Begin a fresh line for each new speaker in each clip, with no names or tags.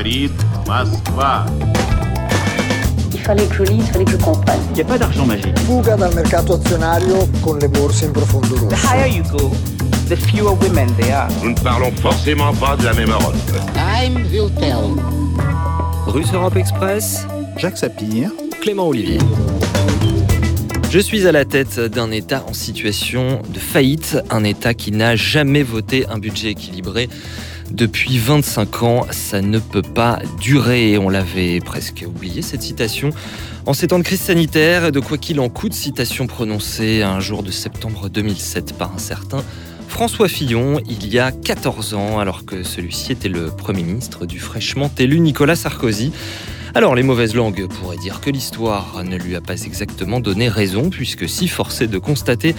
говорит Москва.
Il fallait que je lise, il fallait que je comprenne.
Il n'y a pas d'argent magique.
Fuga dal mercato azionario con le borse in profondo
The
rosso.
higher you go, the fewer women there are.
Nous ne parlons forcément pas de la même Europe.
Time will tell.
Russe Europe Express,
Jacques Sapir,
Clément Olivier. Je suis à la tête d'un État en situation de faillite, un État qui n'a jamais voté un budget équilibré. depuis 25 ans, ça ne peut pas durer. On l'avait presque oublié, cette citation. En ces temps de crise sanitaire, de quoi qu'il en coûte, citation prononcée un jour de septembre 2007 par un certain François Fillon, il y a 14 ans, alors que celui-ci était le Premier ministre du fraîchement élu Nicolas Sarkozy. Alors les mauvaises langues pourraient dire que l'histoire ne lui a pas exactement donné raison, puisque si forcé de constater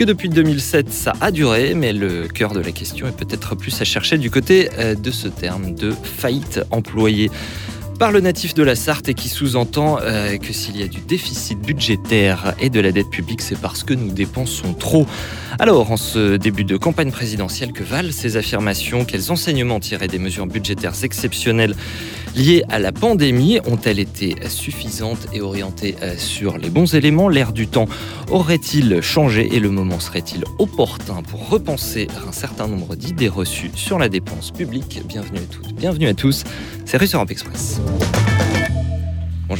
que depuis 2007 ça a duré, mais le cœur de la question est peut-être plus à chercher du côté euh, de ce terme de faillite employé par le natif de la Sarthe et qui sous-entend euh, que s'il y a du déficit budgétaire et de la dette publique, c'est parce que nous dépensons trop. Alors, en ce début de campagne présidentielle, que valent ces affirmations? Quels enseignements tirés des mesures budgétaires exceptionnelles liées à la pandémie? Ont-elles été suffisantes et orientées euh, sur les bons éléments? L'air du temps aurait-il changé et le moment serait-il opportun pour repenser un certain nombre d'idées reçues sur la dépense publique? Bienvenue à toutes, bienvenue à tous, c'est Russe Europe Express.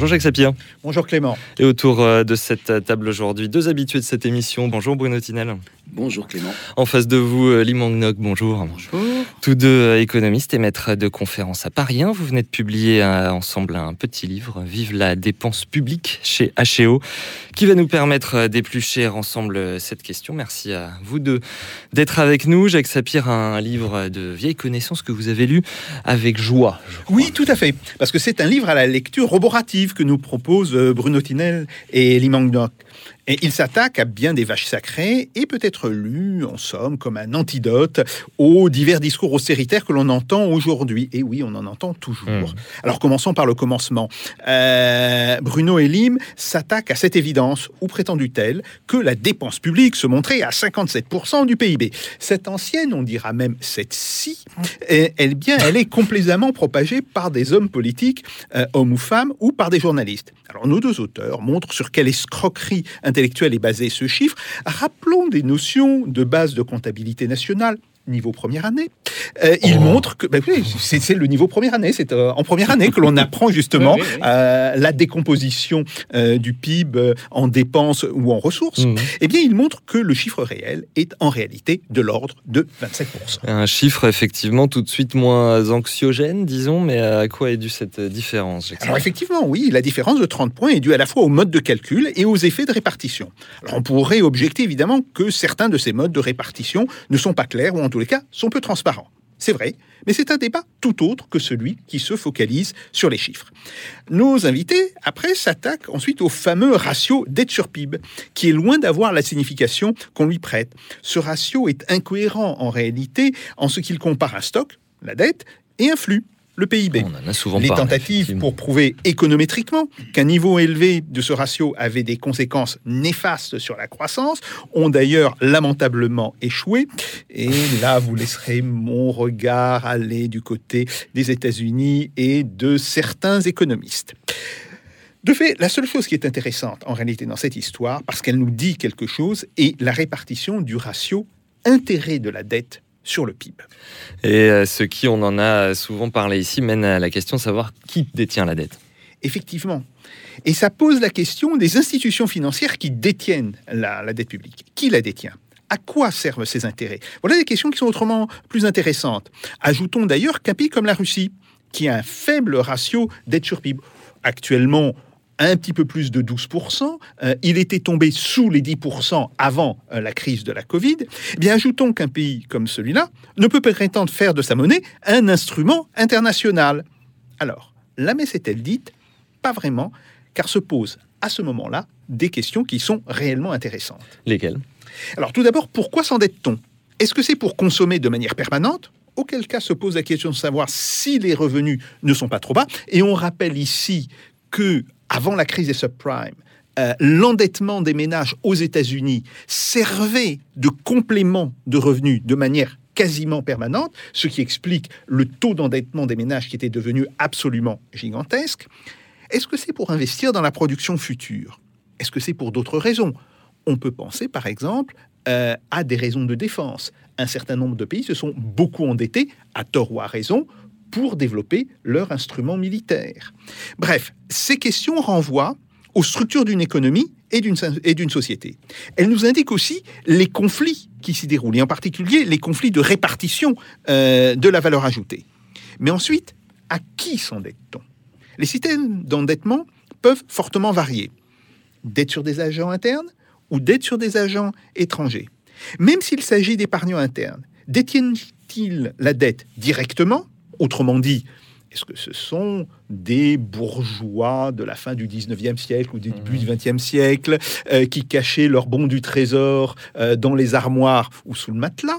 Bonjour Jacques Sapir.
Bonjour Clément.
Et autour euh, de cette table aujourd'hui, deux habitués de cette émission. Bonjour Bruno Tinel.
Bonjour Clément.
En face de vous, euh, bonjour.
Bonjour.
Tous deux euh, économistes et maîtres de conférences à Paris 1. Vous venez de publier euh, ensemble un petit livre, Vive la dépense publique, chez HEO, qui va nous permettre euh, d'éplucher ensemble euh, cette question. Merci à vous deux d'être avec nous. Jacques Sapir, un livre de vieilles connaissances que vous avez lu avec joie.
Oui, tout à fait. Parce que c'est un livre à la lecture roborative que nous proposent euh, Bruno Tinel et Lee Mang-nok. Et il s'attaque à bien des vaches sacrées et peut être lu, en somme, comme un antidote aux divers discours austéritaires que l'on entend aujourd'hui. Et oui, on en entend toujours.
Mm.
Alors commençons par le commencement. Euh, Bruno et Lim s'attaquent à cette évidence, ou prétendu-elle, que la dépense publique se montrait à 57% du PIB. Cette ancienne, on dira même cette si, eh, elle, bien, elle est complaisamment propagée par des hommes politiques, euh, hommes ou femmes, ou par des journalistes. Alors nos deux auteurs montrent sur quelle escroquerie intellectuelle est basé ce chiffre. Rappelons des notions de base de comptabilité nationale niveau première année. Euh, il
Oh.
montre que ben oui, c'est le niveau première année, c'est euh, en première année que l'on apprend justement
Oui, oui, oui.
euh, la décomposition du PIB en dépenses ou en ressources.
Mhm.
Eh bien, il montre que le chiffre réel est en réalité de l'ordre de 27%.
Un chiffre effectivement tout de suite moins anxiogène, disons, mais à quoi est due cette différence
Alors effectivement, oui, la différence de 30 points est due à la fois au mode de calcul et aux effets de répartition. Alors on pourrait objecter évidemment que certains de ces modes de répartition ne sont pas clairs ou en tous les cas sont peu transparents. C'est vrai, mais c'est un débat tout autre que celui qui se focalise sur les chiffres. Nos invités, après, s'attaquent ensuite au fameux ratio dette sur PIB, qui est loin d'avoir la signification qu'on lui prête. Ce ratio est incohérent en réalité en ce qu'il compare un stock, la dette, et un flux, le PIB.
On en a souvent
Les
parlé,
tentatives pour prouver économétriquement qu'un niveau élevé de ce ratio avait des conséquences néfastes sur la croissance ont d'ailleurs lamentablement échoué. Et là, vous laisserez mon regard aller du côté des États-Unis et de certains économistes. De fait, la seule chose qui est intéressante en réalité dans cette histoire, parce qu'elle nous dit quelque chose, est la répartition du ratio intérêt de la dette sur le PIB.
Et euh, ce qui, on en a souvent parlé ici, mène à la question de savoir qui détient la dette.
Effectivement. Et ça pose la question des institutions financières qui détiennent la, la dette publique. Qui la détient? À quoi servent ces intérêts? Voilà des questions qui sont autrement plus intéressantes. Ajoutons d'ailleurs qu'un pays comme la Russie, qui a un faible ratio dette sur PIB, actuellement un petit peu plus de 12%, euh, il était tombé sous les 10% avant euh, la crise de la Covid, eh bien ajoutons qu'un pays comme celui-là ne peut prétendre faire de sa monnaie un instrument international. Alors, la messe est-elle dite? Pas vraiment, car se posent à ce moment-là des questions qui sont réellement intéressantes.
Lesquels
Alors tout d'abord, pourquoi s'endette-t-on Est-ce que c'est pour consommer de manière permanente? Auquel cas se pose la question de savoir si les revenus ne sont pas trop bas. Et on rappelle ici que avant la crise des subprimes, euh, l'endettement des ménages aux États-Unis servait de complément de revenus de manière quasiment permanente, ce qui explique le taux d'endettement des ménages qui était devenu absolument gigantesque. Est-ce que c'est pour investir dans la production future? Est-ce que c'est pour d'autres raisons? On peut penser par exemple euh, à des raisons de défense. Un certain nombre de pays se sont beaucoup endettés, à tort ou à raison, pour développer leurs instruments militaires. Bref, ces questions renvoient aux structures d'une économie et d'une société. Elles nous indiquent aussi les conflits qui s'y déroulent, et en particulier les conflits de répartition euh, de la valeur ajoutée. Mais ensuite, à qui s'endette-t-on? Les systèmes d'endettement peuvent fortement varier. Dette sur des agents internes ou dette sur des agents étrangers. Même s'il s'agit d'épargnants internes, détiennent-ils la dette directement? Autrement dit, est-ce que ce sont des bourgeois de la fin du 19e siècle ou du début du 20e siècle euh, qui cachaient leurs bons du trésor euh, dans les armoires ou sous le matelas?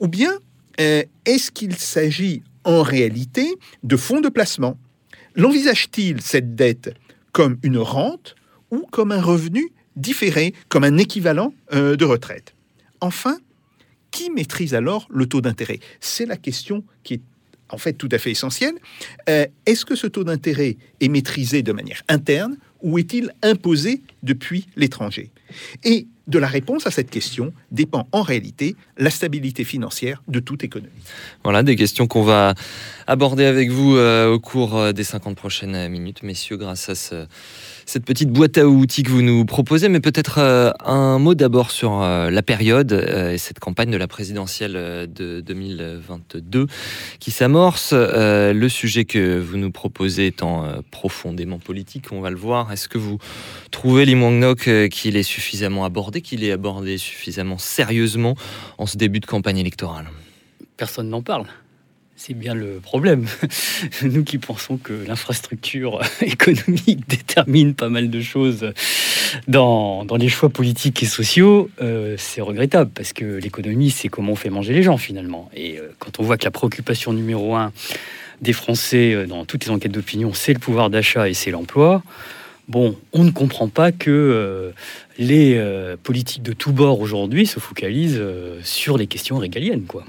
Ou bien euh, est-ce qu'il s'agit en réalité de fonds de placement? L'envisage-t-il cette dette comme une rente ou comme un revenu différé, comme un équivalent de retraite? Enfin, qui maîtrise alors le taux d'intérêt? C'est la question qui est en fait tout à fait essentiel. Euh, est-ce que ce taux d'intérêt est maîtrisé de manière interne ou est-il imposé depuis l'étranger? Et de la réponse à cette question dépend en réalité la stabilité financière de toute économie.
Voilà des questions qu'on va aborder avec vous euh, au cours euh, des 50 prochaines minutes, messieurs, grâce à ce cette petite boîte à outils que vous nous proposez, mais peut-être euh, un mot d'abord sur euh, la période euh, et cette campagne de la présidentielle de 2022 qui s'amorce. le sujet que vous nous proposez étant profondément politique, on va le voir. Est-ce que vous trouvez, Lee qu'il est suffisamment abordé, qu'il est abordé suffisamment sérieusement en ce début de campagne électorale?
Personne n'en parle. C'est bien le problème. Nous qui pensons que l'infrastructure économique détermine pas mal de choses dans, les choix politiques et sociaux, euh, c'est regrettable parce que l'économie, c'est comment on fait manger les gens finalement. Et euh, quand on voit que la préoccupation numéro un des Français euh, dans toutes les enquêtes d'opinion, c'est le pouvoir d'achat et c'est l'emploi, bon, on ne comprend pas que les politiques de tous bords aujourd'hui se focalisent sur les questions régaliennes, quoi.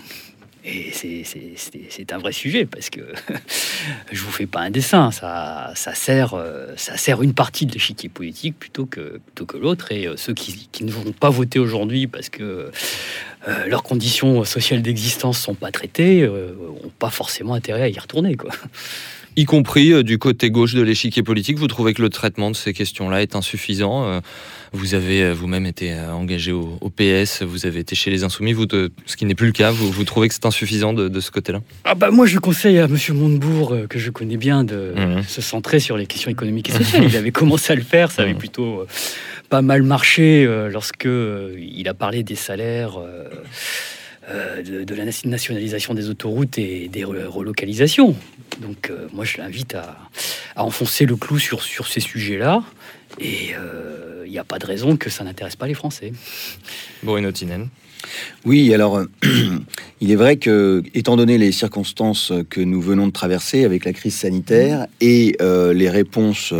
C'est un vrai sujet parce que je vous fais pas un dessin, ça, ça, sert, euh, ça sert une partie de l'échiquier politique plutôt que, plutôt que l'autre. Et euh, ceux qui, ne vont pas voter aujourd'hui parce que euh, leurs conditions sociales d'existence sont pas traitées, n'ont pas forcément intérêt à y retourner. Quoi
y compris du côté gauche de l'échiquier politique. Vous trouvez que le traitement de ces questions-là est insuffisant Vous avez euh, vous-même été engagé au, PS, vous avez été chez les Insoumis, vous, ce qui n'est plus le cas. Vous, trouvez que c'est insuffisant de, ce côté-là?
Ah bah Moi, je conseille à Monsieur Montebourg, que je connais bien, de mmh. se centrer sur les questions économiques et sociales. il avait commencé à le faire, ça avait mmh. plutôt pas mal marché lorsque il a parlé des salaires. de, la nationalisation des autoroutes et des relocalisations. Donc euh, moi je l'invite à, enfoncer le clou sur, sur ces sujets-là. Et il euh, n'y a pas de raison que ça n'intéresse pas les Français.
Bruno Tinen.
Oui, alors il est vrai que, étant donné les circonstances que nous venons de traverser avec la crise sanitaire et euh, les réponses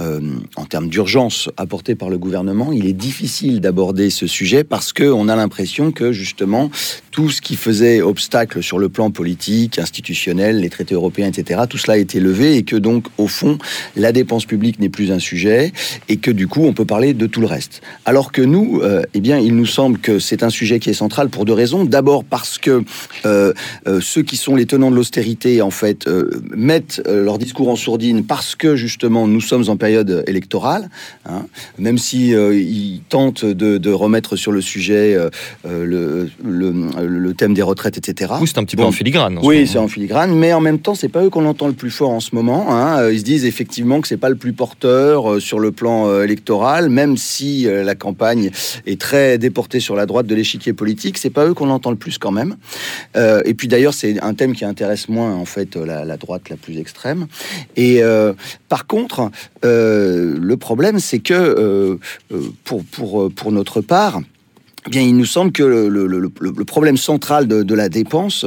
euh, en termes d'urgence apportée par le gouvernement, il est difficile d'aborder ce sujet parce qu'on a l'impression que justement tout ce qui faisait obstacle sur le plan politique, institutionnel, les traités européens, etc., tout cela a été levé et que donc au fond la dépense publique n'est plus un sujet et que du coup on peut parler de tout le reste. Alors que nous, euh, eh bien, il nous semble que c'est un sujet qui est central pour deux raisons. D'abord parce que euh, ceux qui sont les tenants de l'austérité en fait mettent leur discours en sourdine parce que justement nous sommes en période électorale, hein, même si euh, il tente de, remettre sur le sujet euh, euh, le, le, thème des retraites, etc.
Oui, c'est un petit peu en filigrane.
oui, c'est en filigrane, mais en même temps, c'est pas eux qu'on entend le plus fort en ce moment. Hein. Ils se disent effectivement que c'est pas le plus porteur sur le plan électoral, même si la campagne est très déportée sur la droite de l'échiquier politique, c'est pas eux qu'on entend le plus quand même. et puis d'ailleurs, c'est un thème qui intéresse moins en fait la, la droite la plus extrême. Et par contre, euh, le problème, c'est que euh, euh, pour, pour, pour notre part, bien, il nous semble que le, problème central de, la dépense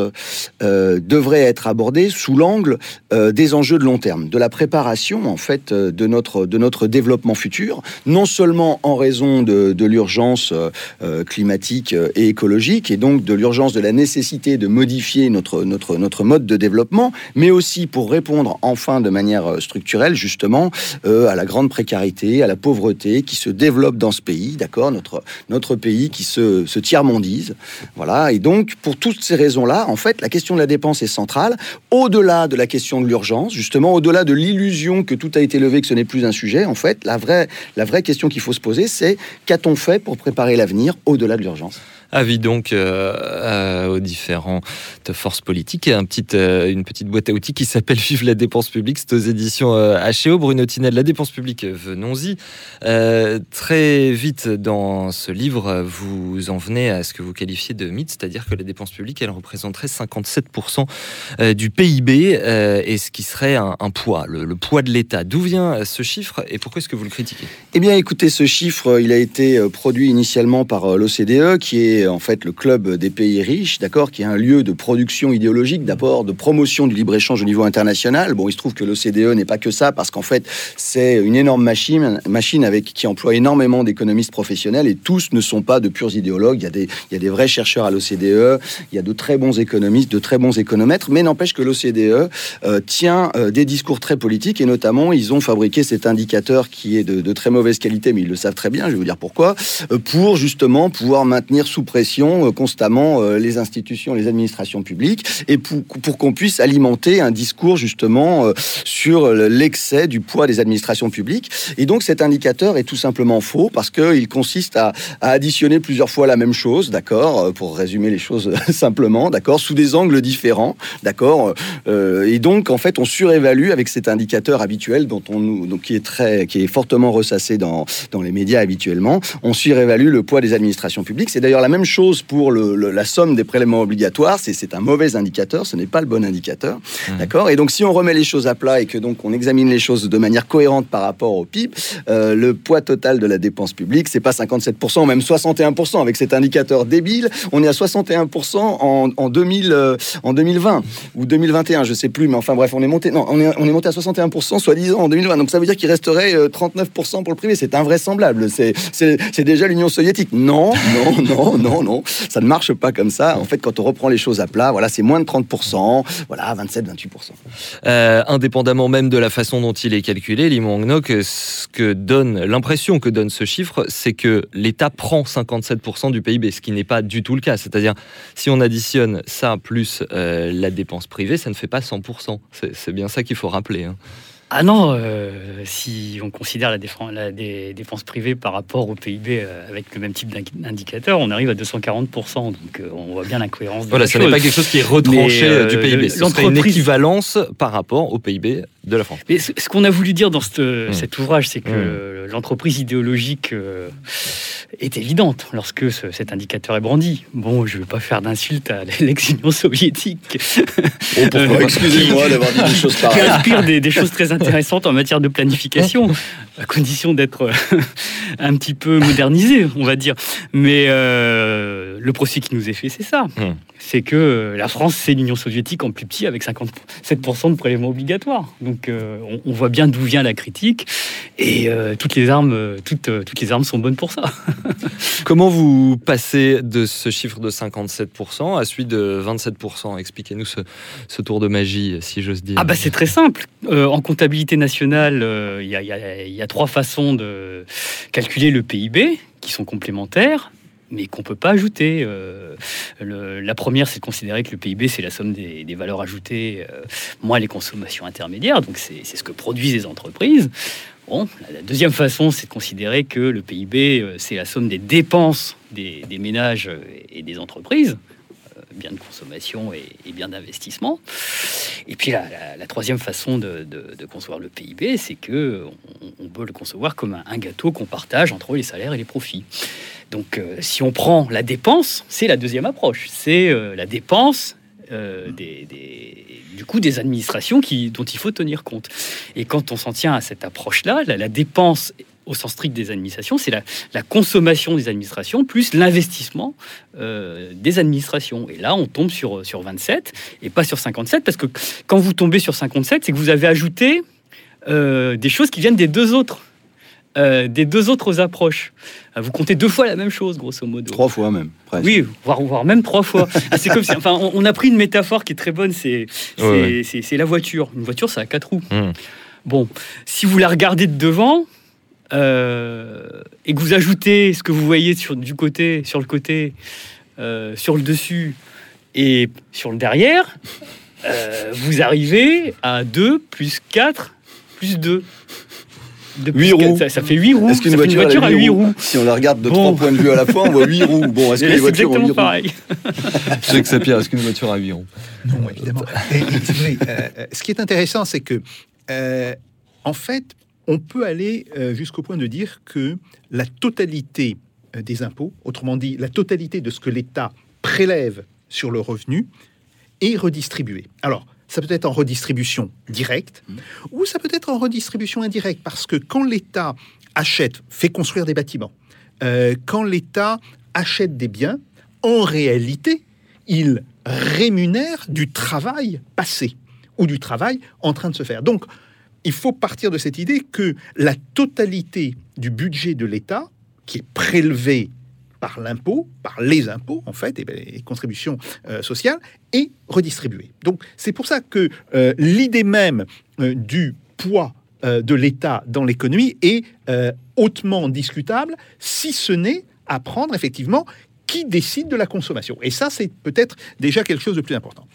euh, devrait être abordé sous l'angle euh, des enjeux de long terme, de la préparation en fait euh, de notre de notre développement futur, non seulement en raison de, l'urgence climatique et écologique, et donc de l'urgence de la nécessité de modifier notre notre notre mode de développement, mais aussi pour répondre enfin de manière structurelle justement à la grande précarité, à la pauvreté qui se développe dans ce pays, d'accord, notre notre pays qui se, se tiers-mondise. Voilà. Et donc, pour toutes ces raisons-là, en fait, la question de la dépense est centrale, au-delà de la question de l'urgence, justement, au-delà de l'illusion que tout a été levé, que ce n'est plus un sujet. En fait, la vraie, la vraie question qu'il faut se poser, c'est qu'a-t-on fait pour préparer l'avenir au-delà de l'urgence?
Avis donc euh, euh, aux différentes forces politiques et un petit, euh, une petite boîte à outils qui s'appelle Vive la dépense publique. C'est aux éditions euh, HEO. Bruno Tinel, la dépense publique, venons-y. Euh, très vite dans ce livre, vous en venez à ce que vous qualifiez de mythe, c'est-à-dire que la dépense publique, elle représenterait 57% euh, du PIB euh, et ce qui serait un, poids, le, le poids de l'État. D'où vient ce chiffre et pourquoi est-ce que vous le critiquez?
Eh bien, écoutez, ce chiffre, euh, il a été euh, produit initialement par euh, l'OCDE, qui est en fait le club des pays riches, d'accord, qui est un lieu de production idéologique, d'abord de promotion du libre-échange au niveau international. Bon, il se trouve que l'OCDE n'est pas que ça, parce qu'en fait, c'est une énorme machine, machine avec qui emploie énormément d'économistes professionnels, et tous ne sont pas de purs idéologues. Il y a des, vrais chercheurs à l'OCDE, il y a de très bons économistes, de très bons économètres, mais n'empêche que l'OCDE euh, tient euh, des discours très politiques, et notamment, ils ont fabriqué cet indicateur qui est de, de très mauvaise qualité, mais ils le savent très bien, je vais vous dire pourquoi, euh, pour justement pouvoir maintenir sous pression euh, constamment euh, les institutions, les administrations publiques, et pour, qu'on puisse alimenter un discours justement euh, sur l'excès du poids des administrations publiques. Et donc cet indicateur est tout simplement faux parce qu'il consiste à, additionner plusieurs fois la même chose, d'accord, pour résumer les choses simplement, d'accord, sous des angles différents, d'accord. Et donc en fait on surévalue avec cet indicateur habituel dont on nous, donc qui est très, qui est fortement ressassé dans dans les médias habituellement, on surévalue le poids des administrations publiques. C'est d'ailleurs la même chose pour le, le- la somme des prélèvements obligatoires. C'est, un mauvais indicateur, ce n'est pas le bon indicateur. D'accord? Et donc, si on remet les choses à plat et que donc on examine les choses de manière cohérente par rapport au PIB, euh, le poids total de la dépense publique, c'est pas 57%, même 61% avec cet indicateur débile. On est à 61% en, en, 2000, euh, en 2020 ou 2021, je sais plus, mais enfin bref, on est monté, non, on est, on est monté à 61% soi-disant en 2020. Donc ça veut dire qu'il resterait euh, 39% pour le privé. C'est invraisemblable. C'est déjà l'Union soviétique. Non, non, non, non, non. Ça ne marche pas comme ça. En fait, quand on reprend les choses à plat, voilà, c'est moins de 30%, voilà, 27, 28%.
Euh, indépendamment même de la façon dont il est calculé, Lee Mong-nok, ce que donne l'impression que donne ce chiffre, c'est que l'État prend 57% du PIB, ce qui n'est pas du tout le cas. C'est-à-dire, si on additionne ça plus euh, la dépense privée, ça ne fait pas 100%. C'est c'est bien ça qu'il faut rappeler. hein.
Ah non, euh, si on considère la, défense, la dépenses privées par rapport au PIB euh, avec le même type d'in- d'indicateur, on arrive à 240%. Donc euh, on voit bien l'incohérence
Voilà, ce n'est pas quelque chose qui est retranché du PIB. Ce serait une équivalence par rapport au PIB de la France.
Mais ce, ce qu'on a voulu dire dans cette-
Hmm.
cet ouvrage, c'est que l'entreprise idéologique est évidente lorsque ce- cet indicateur est brandi. Bon, je ne vais pas faire d'insulte à l'ex-Union soviétique.
pourquoi Excusez-moi d'avoir dit des choses
qui
pareilles.
inspire des, des choses très intéressantes en matière de planification, à condition d'être euh, un petit peu modernisé, on va dire. Mais euh, le procès qui nous est fait, c'est ça.
Hmm.
C'est que euh, la France, c'est l'Union soviétique en plus petit, avec 57% de prélèvements obligatoires. Donc euh, on, on voit bien d'où vient la critique. Et euh, toutes, les armes, toutes, toutes les armes sont bonnes pour ça.
Comment vous passez de ce chiffre de 57% à celui de 27% Expliquez-nous ce, ce tour de magie, si j'ose dire.
Ah bah c'est très simple. En comptabilité nationale, euh, il y, a- trois façons de calculer le PIB qui sont complémentaires mais qu'on peut pas ajouter. Euh, la première, c'est de considérer que le PIB, c'est la somme des, valeurs ajoutées euh, moins les consommations intermédiaires, donc c'est ce que produisent les entreprises. Bon, la, deuxième façon, c'est de considérer que le PIB, euh, c'est la somme des dépenses des, ménages et des entreprises, biens de consommation et, et biens d'investissement. Et puis la, troisième façon de, concevoir le PIB, c'est que on, peut le concevoir comme un, un gâteau qu'on partage entre les salaires et les profits. Donc, euh, si on prend la dépense, c'est la deuxième approche. C'est euh, la dépense euh, des, des- du coup des administrations qui, dont il faut tenir compte. Et quand on s'en tient à cette approche-là, la, la dépense au sens strict des administrations, c'est la, la consommation des administrations plus l'investissement euh, des administrations. Et là, on tombe sur, sur 27 et pas sur 57, parce que quand vous tombez sur 57, c'est que vous avez ajouté euh, des choses qui viennent des deux autres. euh, des deux autres approches. Vous comptez deux fois la même chose, grosso modo.
Trois fois même. presque.
Oui, voire, voire même trois fois. Ah, c'est comme si, enfin, on, on a pris une métaphore qui est très bonne, c'est c'est-
Ouais,
la voiture. Une voiture, ça a quatre roues.
Hmm.
Bon, si vous la regardez de devant euh, et que vous ajoutez ce que vous voyez sur, du côté, sur le côté, euh, sur le dessus et sur le derrière, euh, vous arrivez à 2 plus 4 plus 2. De plus
Huit
quatre,
roues.
Ça, ça fait 8 roues.
Est-ce qu'une voiture,
voiture
a
à 8
huit
roues.
Si on la regarde de
Bon.
trois points de vue à la fois, on voit 8 roues. Bon, est-ce que les
C'est
voitures ont
exactement
8 roues
pareil.
Je sais que ça pire, est-ce qu'une voiture a 8 roues
Non, évidemment. Et- et c'est vrai, euh, euh, ce qui est intéressant, c'est que, euh, en fait, on peut aller euh, jusqu'au point de dire que la totalité euh, des impôts, autrement dit, la totalité de ce que l'État prélève sur le revenu, est redistribuée. Alors, ça peut être en redistribution directe, ou ça peut être en redistribution indirecte, parce que quand l'État achète, fait construire des bâtiments, euh, quand l'État achète des biens, en réalité, il rémunère du travail passé ou du travail en train de se faire. Donc, il faut partir de cette idée que la totalité du budget de l'État, qui est prélevé par l'impôt, par les impôts en fait, et ben, les contributions euh, sociales, est redistribuée. Donc, c'est pour ça que euh, l'idée même euh, du poids de l'État dans l'économie est hautement discutable, si ce n'est à prendre effectivement qui décide de la consommation. Et ça, c'est peut-être déjà quelque chose de plus important.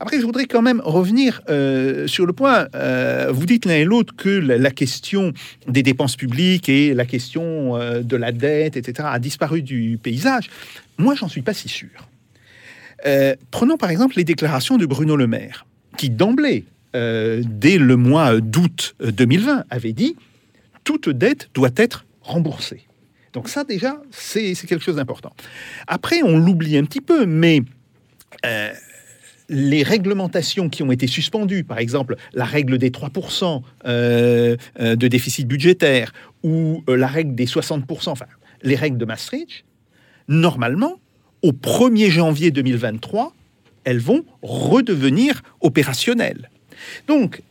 Après, je voudrais quand même revenir euh, sur le point. euh, vous dites l'un et l'autre que la, question des dépenses publiques et la question euh, de la dette, etc., a disparu du paysage. Moi, j'en suis pas si sûr. Prenons par exemple les déclarations de Bruno Le Maire, qui d'emblée, dès le mois d'août 2020, avait dit toute dette doit être remboursée. Donc ça déjà, c'est quelque chose d'important. Après, on l'oublie un petit peu, mais euh, les réglementations qui ont été suspendues, par exemple la règle des 3% euh, euh, de déficit budgétaire ou euh, la règle des 60%, enfin les règles de Maastricht, normalement, au 1er janvier 2023, elles vont redevenir opérationnelles. Donc,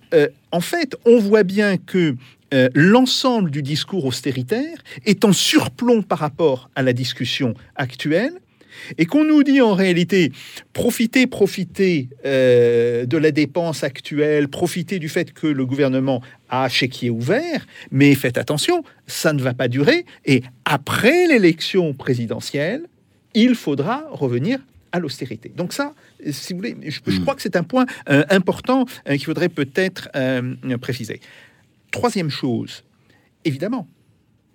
en fait, on voit bien que euh, l'ensemble du discours austéritaire est en surplomb par rapport à la discussion actuelle et qu'on nous dit en réalité profitez, profitez euh, de la dépense actuelle, profitez du fait que le gouvernement a chéquier ouvert, mais faites attention, ça ne va pas durer et après l'élection présidentielle, il faudra revenir à l'austérité. Donc ça, si vous voulez, je, je crois que c'est un point euh, important euh, qu'il faudrait peut-être préciser. Troisième chose, évidemment,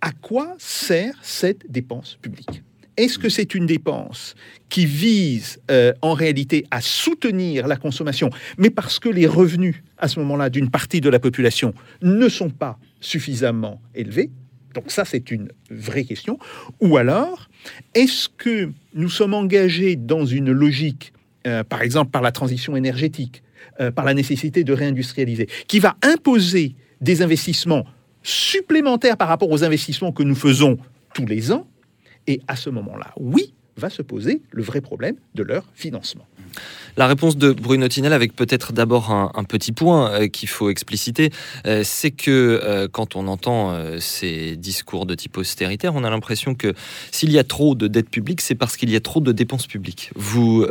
à quoi sert cette dépense publique? Est-ce que c'est une dépense qui vise euh, en réalité à soutenir la consommation, mais parce que les revenus à ce moment-là d'une partie de la population ne sont pas suffisamment élevés? Donc ça, c'est une vraie question. Ou alors, est-ce que nous sommes engagés dans une logique, euh, par exemple par la transition énergétique, euh, par la nécessité de réindustrialiser, qui va imposer des investissements supplémentaires par rapport aux investissements que nous faisons tous les ans Et à ce moment-là, oui, va se poser le vrai problème de leur financement.
La réponse de Bruno Tinel, avec peut-être d'abord un, petit point euh, qu'il faut expliciter, euh, c'est que euh, quand on entend ces discours de type austéritaire, on a l'impression que s'il y a trop de dette publique, c'est parce qu'il y a trop de dépenses publiques. Vous,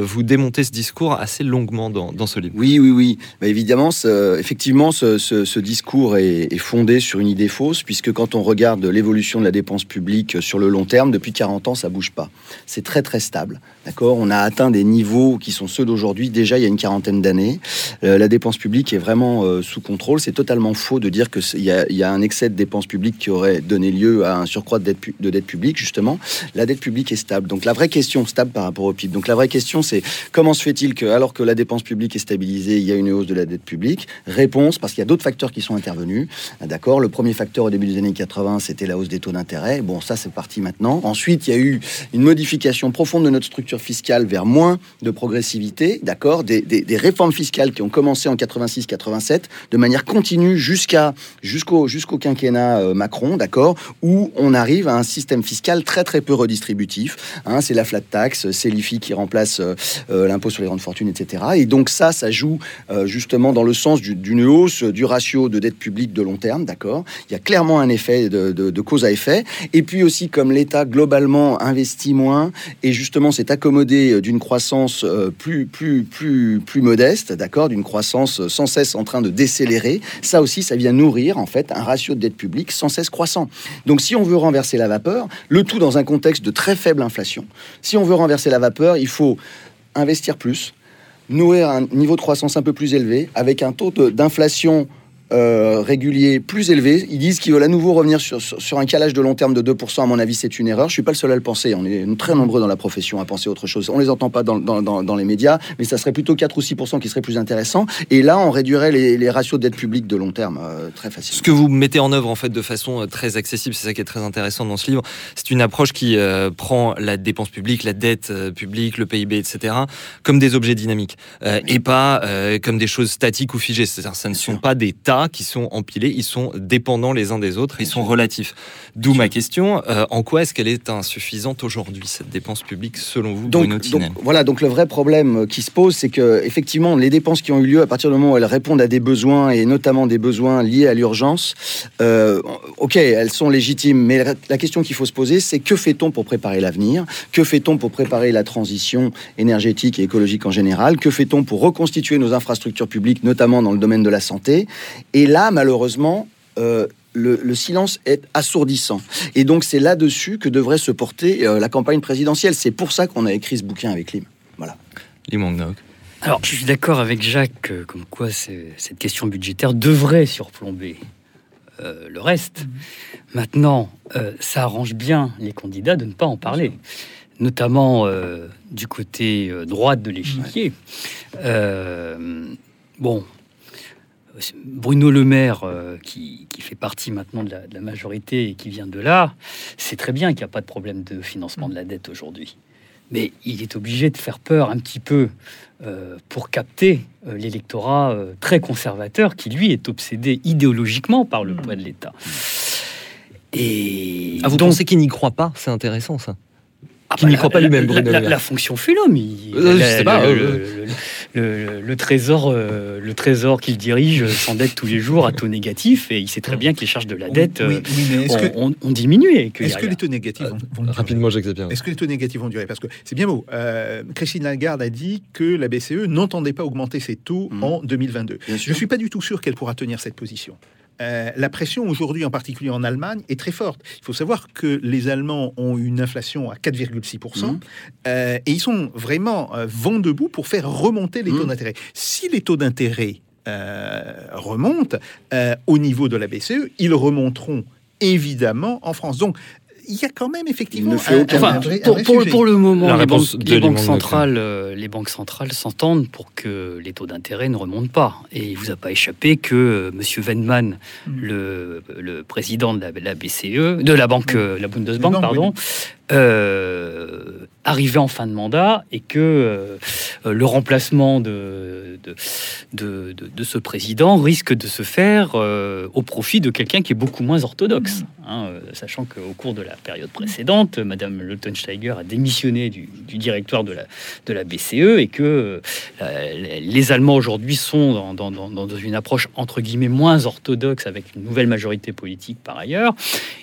vous démontez ce discours assez longuement dans, ce livre.
Oui, oui, oui. Bah, évidemment, effectivement, ce discours est, est fondé sur une idée fausse, puisque quand on regarde l'évolution de la dépense publique sur le long terme, depuis 40 ans, ça bouge pas. C'est très, très stable. D'accord? On a atteint des niveaux qui sont ceux d'aujourd'hui, déjà il y a une quarantaine d'années. Euh, la dépense publique est vraiment euh, sous contrôle. C'est totalement faux de dire qu'il y, y a un excès de dépenses publiques qui aurait donné lieu à un surcroît de dette, pu- de dette publique, justement. La dette publique est stable. Donc la vraie question, stable par rapport au PIB. Donc la vraie question, c'est comment se fait-il que, alors que la dépense publique est stabilisée, il y a une hausse de la dette publique? Réponse, parce qu'il y a d'autres facteurs qui sont intervenus. Ah, D'accord Le premier facteur au début des années 80, c'était la hausse des taux d'intérêt. Bon, ça, c'est parti maintenant. Ensuite, il y a eu une modification profonde de notre structure fiscale vers moins de progressivité, d'accord, des, des- réformes fiscales qui ont commencé en 86-87 de manière continue jusqu'à jusqu'au jusqu'au quinquennat euh, Macron, d'accord, où on arrive à un système fiscal très très peu redistributif. hein. c'est la flat tax, c'est l'IFI qui remplace euh, euh, l'impôt sur les grandes fortunes, etc. Et donc ça, ça joue justement dans le sens du- d'une hausse du ratio de dette publique de long terme, d'accord. Il y a clairement un effet de, cause à effet. Et puis aussi, comme l'État globalement investit moins et justement s'est accommodé d'une croissance euh, plus, plus, plus, plus modeste, d'accord, d'une croissance euh, sans cesse en train de décélérer, ça aussi, ça vient nourrir en fait un ratio de dette publique sans cesse croissant. Donc, si on veut renverser la vapeur, le tout dans un contexte de très faible inflation, si on veut renverser la vapeur, il faut investir plus, nourrir un niveau de croissance un peu plus élevé, avec un taux d'inflation euh, régulier plus élevé. Ils disent qu'ils veulent à nouveau revenir sur, sur, sur un calage de long terme de 2%. À mon avis, c'est une erreur. Je suis pas le seul à le penser. On est très nombreux dans la profession à penser autre chose. On les entend pas dans, dans, dans, dans les médias, mais ça serait plutôt 4 ou 6% qui serait plus intéressant. Et là, on réduirait les, les ratios de dette publique de long terme euh, très facilement.
Ce que vous mettez en œuvre en fait de façon euh, très accessible, c'est ça qui est très intéressant dans ce livre. C'est une approche qui euh, prend la dépense publique, la dette publique, le PIB, etc., comme des objets dynamiques et pas comme des choses statiques ou figées. C'est-à-dire, ça ne sont pas des tas qui sont empilés, ils sont dépendants les uns des autres, ils sont relatifs. D'où ma question euh, en quoi est-ce qu'elle est insuffisante aujourd'hui cette dépense publique selon vous,
Donc, voilà, donc le vrai problème euh, qui se pose, c'est que effectivement, les dépenses qui ont eu lieu à partir du moment où elles répondent à des besoins et notamment des besoins liés à l'urgence, euh, ok, elles sont légitimes, mais la question qu'il faut se poser, c'est que fait-on pour préparer l'avenir? Que fait-on pour préparer la transition énergétique et écologique en général? Que fait-on pour reconstituer nos infrastructures publiques, notamment dans le domaine de la santé? Et là, malheureusement. euh, le, le silence est assourdissant. Et donc, c'est là-dessus que devrait se porter euh, la campagne présidentielle. C'est pour ça qu'on a écrit ce bouquin avec Lim. Voilà.
Lee Mong-Nok.
Alors, je suis d'accord avec Jacques, euh, comme quoi cette question budgétaire devrait surplomber euh, le reste. Maintenant, euh, ça arrange bien les candidats de ne pas en parler, notamment euh, du côté euh, droit de l'échiquier. Euh, bon, Bruno Le Maire, euh, qui, qui fait partie maintenant de la, de la majorité et qui vient de là, c'est très bien qu'il n'y a pas de problème de financement de la dette aujourd'hui. Mais il est obligé de faire peur un petit peu euh, pour capter euh, l'électorat euh, très conservateur qui, lui, est obsédé idéologiquement par le poids de l'État. Et
Ah, vous
donc,
pensez qu'il n'y croit pas? C'est intéressant ça.
ah
qu'il n'y
bah,
croit pas
la-
lui-même,
la,
Bruno
la-
Le Maire.
la fonction fait l'homme. il-
Euh, je
la-
sais pas,
le,
euh,
le- le- le trésor, euh, le trésor qu'il dirige s'endette tous les jours à taux négatif et il sait très bien que les charges de la dette
Oui,
euh,
oui, que,
ont, diminué.
est-ce
a-
que les taux négatifs vont, vont durer
Rapidement.
Est-ce que les taux négatifs vont durer? Parce que c'est bien beau. Euh, Christine Lagarde a dit que la BCE n'entendait pas augmenter ses taux
Mhm.
en 2022.
Bien
Je ne suis pas du tout sûr qu'elle pourra tenir cette position. Euh, la pression aujourd'hui, en particulier en Allemagne, est très forte. Il faut savoir que les Allemands ont une inflation à 4,6%.
Mhm.
euh, et ils sont vraiment euh, vent debout pour faire remonter les taux
Mhm.
d'intérêt. Si les taux d'intérêt euh, remontent au niveau de la BCE, ils remonteront évidemment en France. Donc, il y a quand même effectivement
Il ne fait
un-
aucun
un
Enfin,
vrai-
pour, pour- le moment, les banques, les centrales, euh, les banques centrales s'entendent pour que les taux d'intérêt ne remontent pas. Et il vous a pas échappé que euh, Monsieur Wendman,
Mm.
le, le président de la, la BCE, de la banque, euh, la Bundesbank,
Banque,
pardon, euh, arrivait en fin de mandat et que euh, le remplacement de, de, de, ce président risque de se faire euh, au profit de quelqu'un qui est beaucoup moins orthodoxe. hein, euh, sachant qu'au cours de la période précédente, Madame Leutensteiger a démissionné du, directoire de la, de la BCE et que les Allemands aujourd'hui sont dans, dans- dans- une approche entre guillemets moins orthodoxe avec une nouvelle majorité politique par ailleurs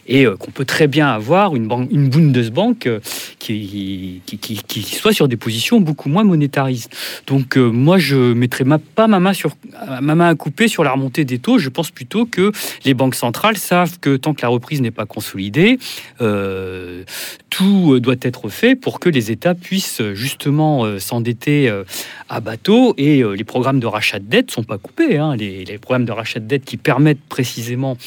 et qu'on peut très bien avoir une, une Bundesbank euh, qui, qui, soit sur des positions beaucoup moins monétaristes. Donc euh, moi je mettrais ma, pas ma main, sur, ma main à couper sur la remontée des taux. Je pense plutôt que les banques centrales savent que tant que la reprise n'est pas consolidée, euh, tout doit être fait pour que les États puissent justement s'endetter à bateau et les programmes de rachat de dette sont pas coupés. hein. Les, les programmes de rachat de dette qui permettent précisément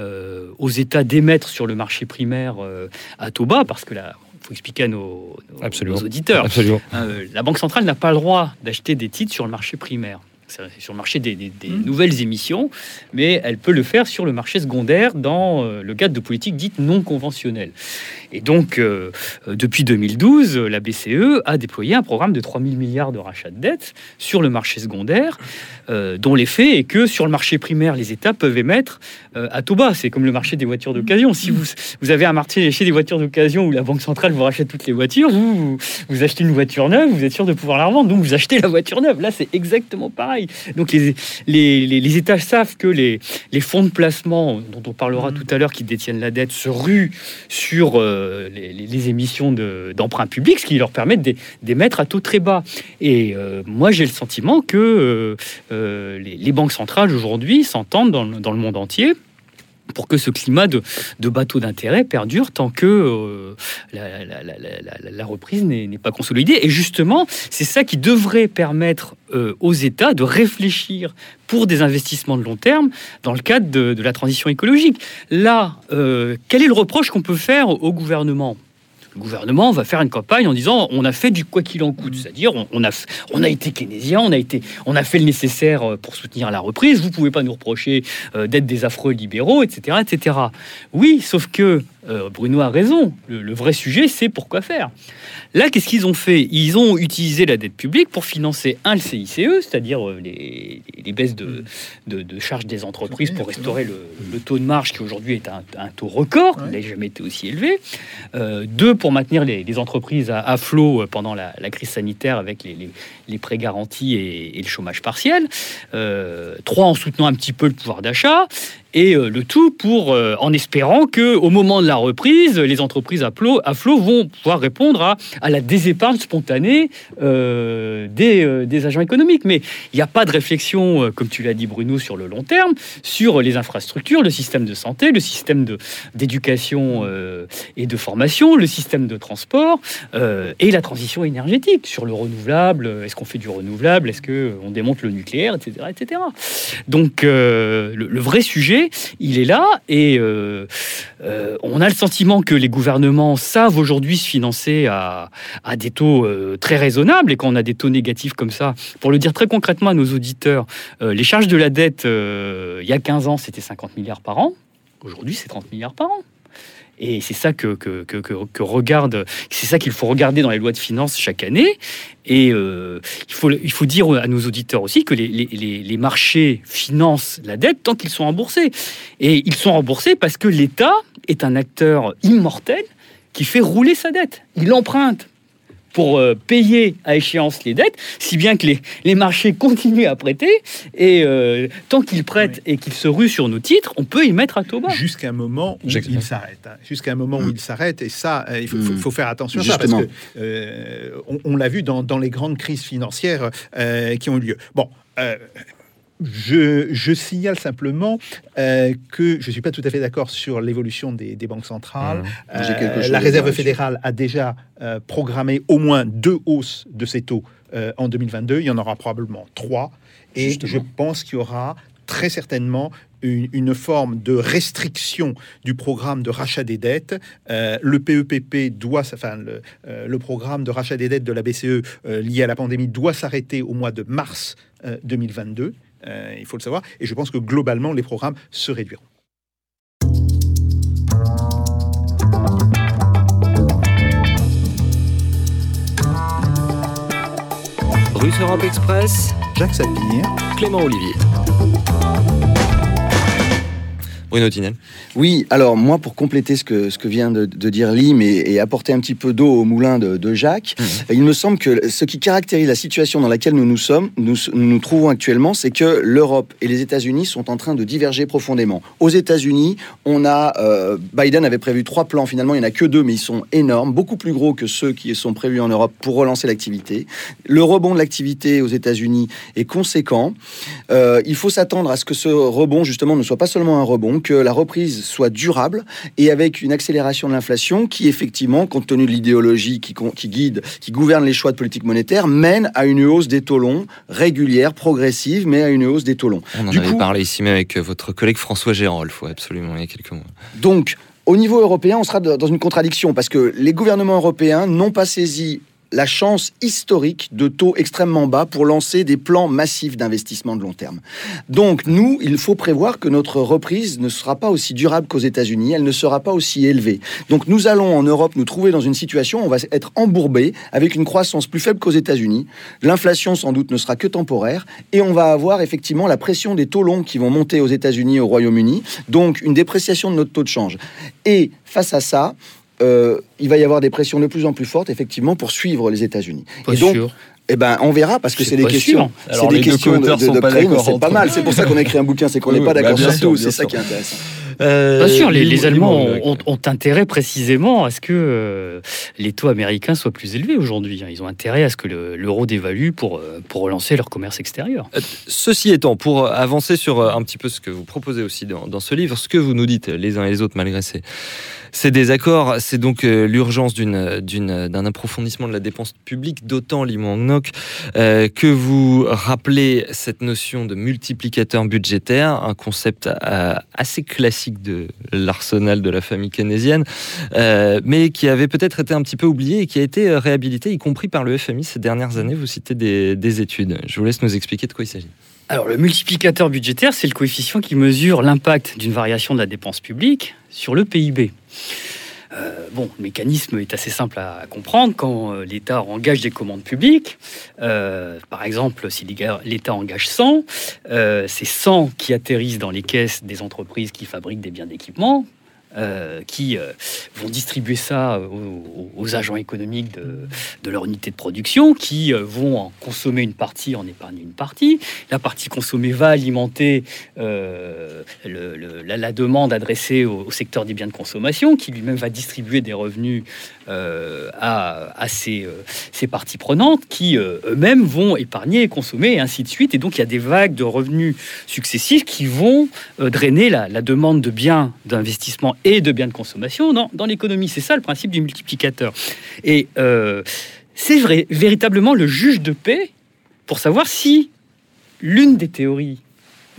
euh, aux États d'émettre sur le marché primaire euh, à taux bas, parce que là, il faut expliquer à nos, nos-
Absolument.
nos auditeurs,
Absolument.
euh, la Banque centrale n'a pas le droit d'acheter des titres sur le marché primaire. C'est sur le marché des, des- des
Mmh.
nouvelles émissions, mais elle peut le faire sur le marché secondaire dans euh, le cadre de politiques dites non conventionnelles. Et donc, euh, euh, depuis 2012, la BCE a déployé un programme de 3 000 milliards de rachat de dettes sur le marché secondaire, euh, dont l'effet est que sur le marché primaire, les États peuvent émettre euh, à taux bas. C'est comme le marché des voitures d'occasion. Si vous, vous avez un marché des voitures d'occasion où la Banque centrale vous rachète toutes les voitures, vous, vous, vous achetez une voiture neuve, vous êtes sûr de pouvoir la revendre, donc vous achetez la voiture neuve. Là, c'est exactement pareil. Donc les, les, les, les États savent que les, les fonds de placement, dont on parlera tout à l'heure, qui détiennent la dette, se ruent sur euh, les, les- émissions de- d'emprunts publics, ce qui leur permet d'é- d'émettre à taux très bas. Et euh, moi, j'ai le sentiment que euh, euh, les, banques centrales aujourd'hui s'entendent dans le monde entier pour que ce climat de, bateaux d'intérêt perdure tant que euh, la, reprise n'est pas consolidée. Et justement, c'est ça qui devrait permettre euh, aux États de réfléchir pour des investissements de long terme dans le cadre de, de la transition écologique. Là, euh, quel est le reproche qu'on peut faire au gouvernement? Le gouvernement va faire une campagne en disant on a fait du quoi qu'il en coûte, c'est-à-dire on, on a on a été keynésien, on a été on a fait le nécessaire euh, pour soutenir la reprise. Vous pouvez pas nous reprocher euh, d'être des affreux libéraux, etc., etc. Oui, sauf que euh, Bruno a raison. Le, le vrai sujet, c'est pourquoi faire. Là, qu'est-ce qu'ils ont fait? Ils ont utilisé la dette publique pour financer un le CICE, c'est-à-dire euh, les, les baisses de, de, de charges des entreprises pour restaurer le, le taux de marge qui aujourd'hui est un, un taux record, il n'a jamais été aussi élevé. Euh, deux, pour maintenir les, les entreprises à, à flot euh, pendant la, la crise sanitaire avec les, les- les prêts garantis et, et le chômage partiel. Euh, trois, en soutenant un petit peu le pouvoir d'achat. Et euh, le tout pour, euh, en espérant que au moment de la reprise, les entreprises à flot, vont pouvoir répondre à, la désépargne spontanée euh, des, agents économiques. Mais il n'y a pas de réflexion, comme tu l'as dit Bruno, sur le long terme, sur les infrastructures, le système de santé, le système d'éducation et de formation, le système de transport et la transition énergétique, sur le renouvelable, est-ce qu'on fait du renouvelable, est-ce qu'on démonte le nucléaire, etc. etc. Donc le vrai sujet, il est là et euh, euh, on a le sentiment que les gouvernements savent aujourd'hui se financer à, des taux euh, très raisonnables et quand on a des taux négatifs comme ça, pour le dire très concrètement à nos auditeurs, les charges de la dette, il y a 15 ans, c'était 50 milliards par an. Aujourd'hui, c'est 30 milliards par an. Et c'est ça que, que, que, regarde, c'est ça qu'il faut regarder dans les lois de finances chaque année. Et euh, il, faut, il faut dire à nos auditeurs aussi que les, les- les marchés financent la dette tant qu'ils sont remboursés. Et ils sont remboursés parce que l'État est un acteur immortel qui fait rouler sa dette. Il emprunte pour euh, payer à échéance les dettes, si bien que les, les marchés continuent à prêter, et euh, tant qu'ils prêtent et qu'ils se ruent sur nos titres, on peut y mettre à taux bas.
Jusqu'à un moment où
J'accepte.
il s'arrête. hein. Jusqu'à un moment où
Mm.
il s'arrête. Et ça, euh, il faut,
Mm.
faut- faut faire attention à ça. Parce que, euh, on, on l'a vu dans, dans les grandes crises financières euh, qui ont eu lieu. Bon. Euh, je, je signale simplement euh, que je ne suis pas tout à fait d'accord sur l'évolution des, des banques centrales.
Mmh. Chose
la Réserve fédérale a déjà euh, programmé au moins deux hausses de ses taux euh, en 2022. Il y en aura probablement trois. Et
Justement.
je pense qu'il y aura très certainement une, une forme de restriction du programme de rachat des dettes. Euh, le PEPP doit, enfin le, euh, le programme de rachat des dettes de la BCE euh, lié à la pandémie doit s'arrêter au mois de mars euh, 2022. Euh, il faut le savoir. Et je pense que globalement, les programmes se réduiront.
Russe Europe Express,
Jacques Sapir.
Clément Olivier. Bruno Tinel.
Oui, alors moi, pour compléter ce que, ce que vient de, de dire Lim et, et apporter un petit peu d'eau au moulin de, de Jacques, il me semble que ce qui caractérise la situation dans laquelle nous nous sommes, nous nous, nous trouvons actuellement, c'est que l'Europe et les États-Unis sont en train de diverger profondément. Aux États-Unis, on a euh, Biden avait prévu trois plans, finalement il n'y en a que deux, mais ils sont énormes, beaucoup plus gros que ceux qui sont prévus en Europe pour relancer l'activité. Le rebond de l'activité aux États-Unis est conséquent. Euh, il faut s'attendre à ce que ce rebond, justement, ne soit pas seulement un rebond, que la reprise soit durable et avec une accélération de l'inflation qui, effectivement, compte tenu de l'idéologie qui, guide, qui gouverne les choix de politique monétaire, mène à une hausse des taux longs régulière, progressive, mais à une hausse des taux longs.
On en
Du
avait
coup-
parlé ici même avec euh, votre collègue François Gérolf, ouais, absolument, il y a quelques mois.
Donc, au niveau européen, on sera dans une contradiction parce que les gouvernements européens n'ont pas saisi la chance historique de taux extrêmement bas pour lancer des plans massifs d'investissement de long terme. Donc, nous, il faut prévoir que notre reprise ne sera pas aussi durable qu'aux États-Unis, elle ne sera pas aussi élevée. Donc, nous allons en Europe nous trouver dans une situation où on va être embourbé avec une croissance plus faible qu'aux États-Unis. L'inflation, sans doute, ne sera que temporaire et on va avoir effectivement la pression des taux longs qui vont monter aux États-Unis et au Royaume-Uni. Donc, une dépréciation de notre taux de change. Et face à ça, euh, il va y avoir des pressions de plus en plus fortes, effectivement, pour suivre les États-Unis. Et donc,
sûr.
eh ben, on verra parce que
C'est
des questions. C'est des questions de, de C'est pas mal. C'est pour ça qu'on a écrit un bouquin, c'est qu'on n'est
Oui,
pas
bah,
d'accord
bien
sur tout. C'est ça qui est intéressant.
Euh,
Bien sûr, les, Allemands ont, ont intérêt précisément à ce que euh, les taux américains soient plus élevés aujourd'hui. hein. Ils ont intérêt à ce que le- l'euro dévalue pour, euh, pour relancer leur commerce extérieur.
Ceci étant, pour avancer sur un petit peu ce que vous proposez aussi dans, dans ce livre, ce que vous nous dites les uns et les autres malgré ces, ces désaccords, c'est donc l'urgence d'un approfondissement de la dépense publique, d'autant Limon Ngoc, euh, que vous rappelez cette notion de multiplicateur budgétaire, un concept euh, assez classique de l'arsenal de la famille keynésienne, euh, mais qui avait peut-être été un petit peu oublié et qui a été euh, réhabilité, y compris par le FMI ces dernières années. Vous citez des, des études. Je vous laisse nous expliquer de quoi il s'agit.
Alors, le multiplicateur budgétaire, c'est le coefficient qui mesure l'impact d'une variation de la dépense publique sur le PIB. Euh, bon, le mécanisme est assez simple à comprendre. Quand euh, l'État engage des commandes publiques, euh, par exemple, si l'État engage 100, euh, c'est 100 qui atterrissent dans les caisses des entreprises qui fabriquent des biens d'équipement, euh, qui euh, vont distribuer ça aux, agents économiques de, leur unité de production, qui euh, vont en consommer une partie, en épargner une partie. La partie consommée va alimenter la, demande adressée au, secteur des biens de consommation, qui lui-même va distribuer des revenus à, à ces parties prenantes, qui eux-mêmes vont épargner et consommer, et ainsi de suite. Et donc il y a des vagues de revenus successifs qui vont drainer la, la demande de biens d'investissement et de biens de consommation dans, l'économie. C'est ça le principe du multiplicateur. Et euh, c'est vrai, véritablement le juge de paix pour savoir si l'une des théories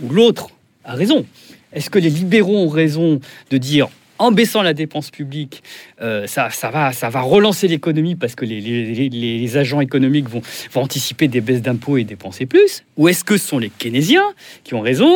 ou l'autre a raison. Est-ce que les libéraux ont raison de dire en baissant la dépense publique, euh, ça, va, relancer l'économie parce que les, agents économiques vont, anticiper des baisses d'impôts et dépenser plus. Ou est-ce que ce sont les keynésiens qui ont raison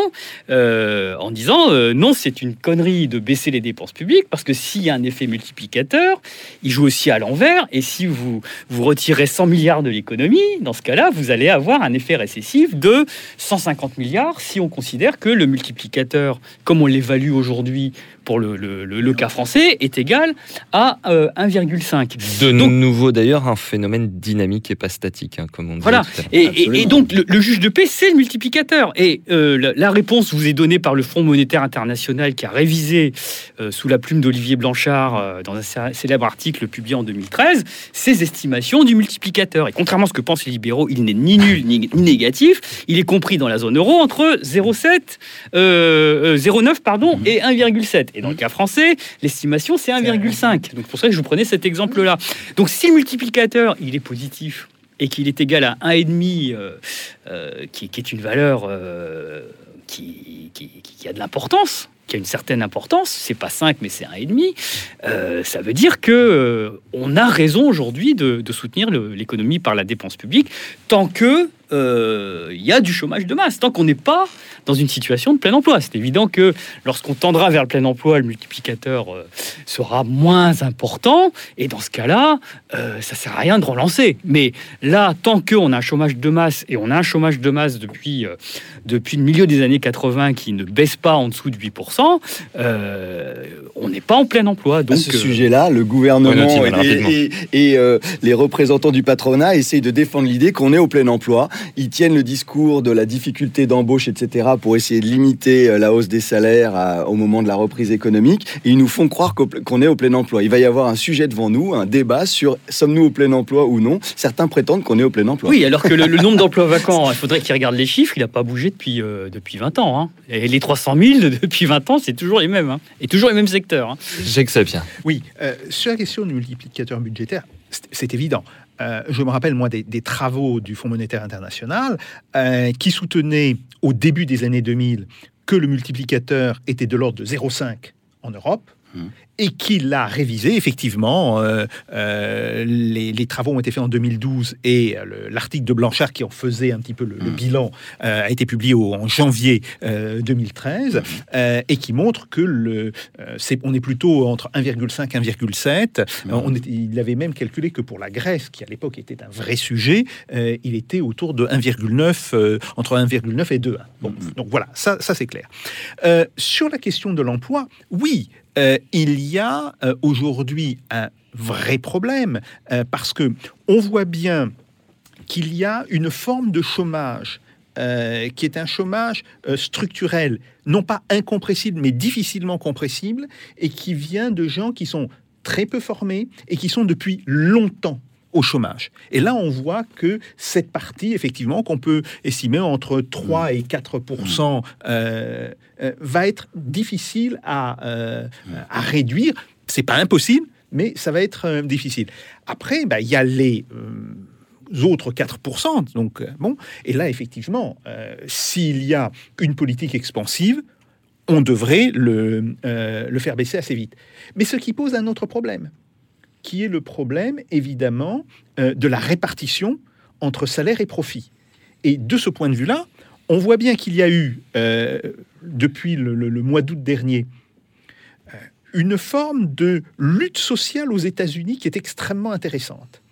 euh, en disant euh, non, c'est une connerie de baisser les dépenses publiques parce que s'il y a un effet multiplicateur, il joue aussi à l'envers et si vous, vous retirez 100 milliards de l'économie, dans ce cas-là, vous allez avoir un effet récessif de 150 milliards si on considère que le multiplicateur, comme on l'évalue aujourd'hui pour le cas français, est égal à euh, 1,5.
De
Donc-
nouveau d'ailleurs un phénomène dynamique et pas statique, hein, comme on dit.
Voilà. Et, et-
Absolument.
et donc, le, le juge de paix, c'est le multiplicateur. Et euh, la, la réponse vous est donnée par le Fonds monétaire international qui a révisé, euh, sous la plume d'Olivier Blanchard, euh, dans un cé- célèbre article publié en 2013, ses estimations du multiplicateur. Et contrairement à ce que pensent les libéraux, il n'est ni nul ni, ni négatif. Il est compris dans la zone euro entre 0,7, euh, euh, 0,9 pardon, et 1,7. Et dans le cas français, l'estimation, c'est 1,5. Donc, pour ça que je vous prenais cet exemple-là. Donc, si le multiplicateur, il est positif, et qu'il est égal à 1,5, euh, euh, qui, est une valeur euh, qui, a de l'importance, qui a une certaine importance, c'est pas 5 mais c'est 1,5, euh, ça veut dire que euh, on a raison aujourd'hui de, soutenir l'économie par la dépense publique tant que euh, il y a du chômage de masse, tant qu'on n'est pas dans une situation de plein emploi. C'est évident que lorsqu'on tendra vers le plein emploi, le multiplicateur euh, sera moins important, et dans ce cas-là, euh, ça sert à rien de relancer. Mais là, tant qu'on a un chômage de masse, et on a un chômage de masse depuis, euh, depuis le milieu des années 80 qui ne baisse pas en dessous de 8%, euh, on n'est pas en plein emploi.
À
Donc,
ce
euh,
sujet-là, le gouvernement et,
rapidement.
et- et, euh, les représentants du patronat essayent de défendre l'idée qu'on est au plein emploi. Ils tiennent le discours de la difficulté d'embauche, etc., pour essayer de limiter euh, la hausse des salaires à- au moment de la reprise économique. Et ils nous font croire qu'on est au plein emploi. Il va y avoir un sujet devant nous, un débat sur sommes-nous au plein emploi ou non. Certains prétendent qu'on est au plein emploi.
Oui, alors que le, le nombre d'emplois vacants, il faudrait qu'ils regardent les chiffres, il n'a pas bougé depuis, euh, depuis 20 ans. hein. Et les 300 000 depuis 20 ans, c'est toujours les mêmes. hein. Et toujours les mêmes secteurs. hein.
Jacques Sapien.
Oui, euh, sur la question du multiplicateur budgétaire, c'est évident. Euh, je me rappelle, moi, des, travaux du Fonds monétaire international euh, qui soutenaient au début des années 2000 que le multiplicateur était de l'ordre de 0,5 en Europe. Et qu'il a révisé, effectivement. euh, euh, les, les travaux ont été faits en 2012 et euh, le- l'article de Blanchard qui en faisait un petit peu le, le bilan euh, a été publié au- en janvier euh, 2013 euh, et qui montre que le, c'est, on est plutôt entre 1,5 et 1,7. Euh, on est- il avait même calculé que pour la Grèce, qui à l'époque était un vrai sujet, il était autour de 1,9, euh, entre 1,9 et 2. Bon, donc voilà, ça, ça c'est clair. Sur la question de l'emploi, oui, euh, il y a euh, aujourd'hui un vrai problème euh, parce que on voit bien qu'il y a une forme de chômage qui est un chômage structurel, non pas incompressible, mais difficilement compressible, et qui vient de gens qui sont très peu formés et qui sont depuis longtemps au chômage. Et là, on voit que cette partie, effectivement, qu'on peut estimer entre 3 et 4% euh, euh, va être difficile à, euh, à réduire. C'est pas impossible, mais ça va être euh, difficile. Après, bah, il y a les euh, autres 4%. Donc, bon, et là, effectivement, s'il y a une politique expansive, on devrait le, le faire baisser assez vite. Mais ce qui pose un autre problème, qui est le problème, évidemment, euh, de la répartition entre salaire et profit. Et de ce point de vue-là, on voit bien qu'il y a eu, euh, depuis le, mois d'août dernier, euh, une forme de lutte sociale aux États-Unis qui est extrêmement intéressante.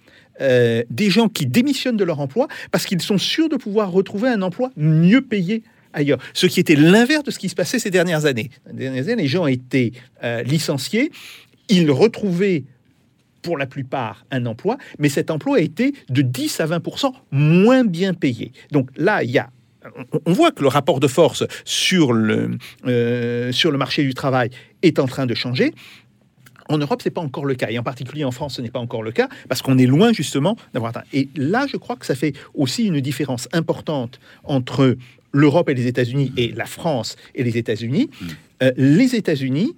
Des gens qui démissionnent de leur emploi parce qu'ils sont sûrs de pouvoir retrouver un emploi mieux payé ailleurs. Ce qui était l'inverse de ce qui se passait ces dernières années. Ces dernières années, les gens étaient licenciés, ils retrouvaient pour la plupart un emploi, mais cet emploi a été de 10 à 20 moins bien payé. Donc là, il y a on- voit que le rapport de force sur le, euh, sur le marché du travail est en train de changer. En Europe, ce n'est pas encore le cas. Et en particulier en France, ce n'est pas encore le cas, parce qu'on est loin justement d'avoir atteint. Et là, je crois que ça fait aussi une différence importante entre l'Europe et les États-Unis et la France et les États-Unis. Euh, les États-Unis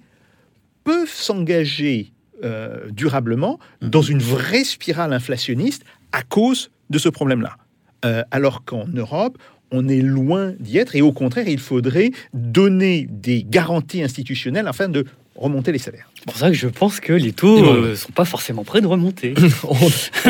peuvent s'engager euh, durablement dans une vraie spirale inflationniste à cause de ce problème-là. Euh, alors qu'en Europe, on est loin d'y être et au contraire, il faudrait donner des garanties institutionnelles afin de remonter les salaires.
C'est pour ça que je pense que les taux
Ouais.
euh, sont pas forcément prêts de remonter.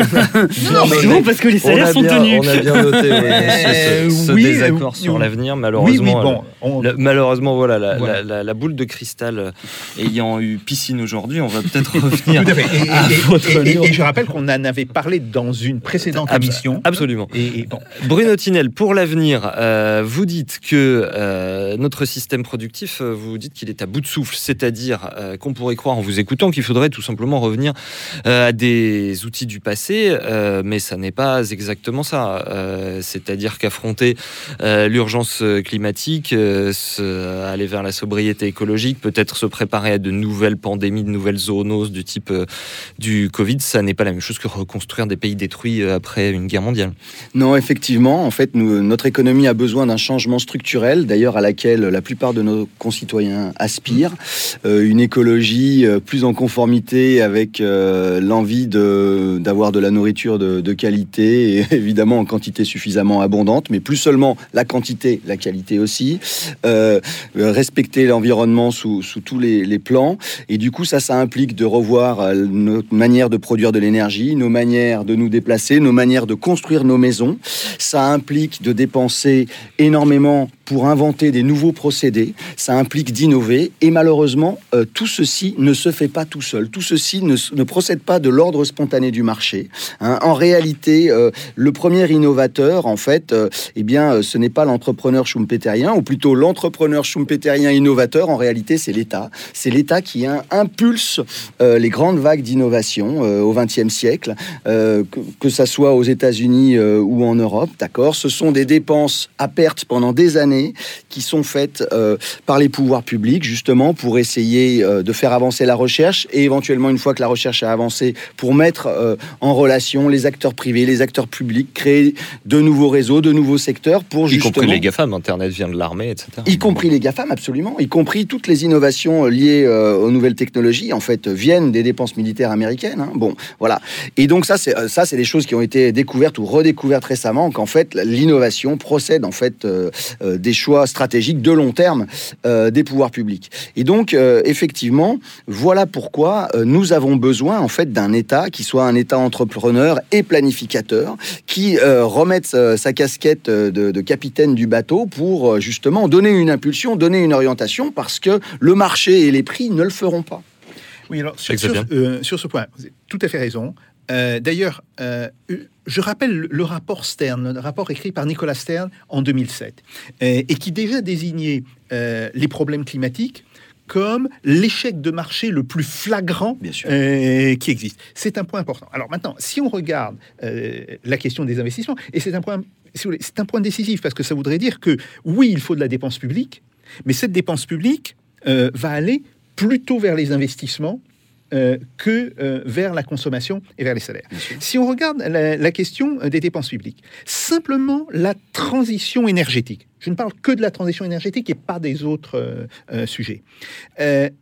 Non, mais-
Souvent parce que les salaires sont
bien,
tenus.
on a bien noté ce, ce- ce
oui,
désaccord sur
oui.
l'avenir, malheureusement.
oui, bon, on-
Le- malheureusement, voilà, la,
Voilà.
la- la- la boule de cristal euh, ayant eu piscine aujourd'hui, on va peut-être revenir.
Tout à fait. Et,
à
et- et-
votre
et- et-
livre.
et je rappelle qu'on en avait parlé dans une précédente émission.
Absolument.
Et, et bon,
Bruno Tinel, pour l'avenir, euh, vous dites que euh, notre système productif, vous dites qu'il est à bout de souffle, c'est-à-dire euh, qu'on pourrait croire en vous écoutant qu'il faudrait tout simplement revenir euh, à des outils du passé, euh, mais ça n'est pas exactement ça. Euh, c'est-à-dire qu'affronter l'urgence climatique, aller vers la sobriété écologique, peut-être se préparer à de nouvelles pandémies, de nouvelles zoonoses du type du Covid, ça n'est pas la même chose que reconstruire des pays détruits après une guerre mondiale.
Non, effectivement, en fait, notre économie a besoin d'un changement structurel, d'ailleurs à laquelle la plupart de nos concitoyens aspirent. Une écologie euh, plus en conformité avec euh, l'envie d'avoir de, la nourriture de, qualité et évidemment en quantité suffisamment abondante, mais plus seulement la quantité, la qualité aussi. Euh, respecter l'environnement sous, sous tous les, les plans. Et du coup, ça, ça implique de revoir notre manière de produire de l'énergie, nos manières de nous déplacer, nos manières de construire nos maisons. Ça implique de dépenser énormément pour inventer des nouveaux procédés. Ça implique d'innover. Et malheureusement, euh, tout ceci ne se fait pas tout seul. Tout ceci ne, procède pas de l'ordre spontané du marché. hein. En réalité, euh, le premier innovateur, en fait, euh, eh bien, euh, ce n'est pas l'entrepreneur schumpeterien, ou plutôt l'entrepreneur schumpeterien innovateur. En réalité, c'est l'État. C'est l'État qui impulse les grandes vagues d'innovation au XXe siècle, que, que ça soit aux États-Unis ou en Europe. D'accord. Ce sont des dépenses à perte pendant des années qui sont faites euh, par les pouvoirs publics, justement, pour essayer euh, de faire avancer la recherche et éventuellement, une fois que la recherche a avancé, pour mettre euh, en relation les acteurs privés, les acteurs publics, créer de nouveaux réseaux, de nouveaux secteurs pour
Y
justement...
compris les GAFAM, Internet vient de l'armée, etc.
Y compris les GAFAM, absolument. Y compris toutes les innovations liées aux nouvelles technologies, en fait, viennent des dépenses militaires américaines. hein. Bon, voilà. Et donc ça, c'est ça, c'est des choses qui ont été découvertes ou redécouvertes récemment, qu'en fait, l'innovation procède en fait euh, des choix stratégiques de long terme euh, des pouvoirs publics. Et donc, euh, effectivement, voilà pourquoi euh, nous avons besoin en fait d'un État qui soit un État entrepreneur et planificateur, qui euh, remette euh, sa casquette de, de capitaine du bateau pour euh, justement donner une impulsion, donner une orientation, parce que le marché et les prix ne le feront pas.
Oui, alors sur, euh, ce point, vous avez tout à fait raison. Euh, D'ailleurs, euh, je rappelle le- rapport Stern, le rapport écrit par Nicolas Stern en 2007, euh, et qui déjà désignait euh, les problèmes climatiques comme l'échec de marché le plus flagrant
Bien sûr.
euh, qui existe. C'est un point important. Alors maintenant, si on regarde euh, la question des investissements, et c'est un point, si vous voulez, c'est un point décisif parce que ça voudrait dire que oui, il faut de la dépense publique, mais cette dépense publique euh, va aller plutôt vers les investissements euh, que euh, vers la consommation et vers les salaires. Si on regarde la, la question euh, des dépenses publiques, simplement la transition énergétique, je ne parle que de la transition énergétique et pas des autres euh, sujets,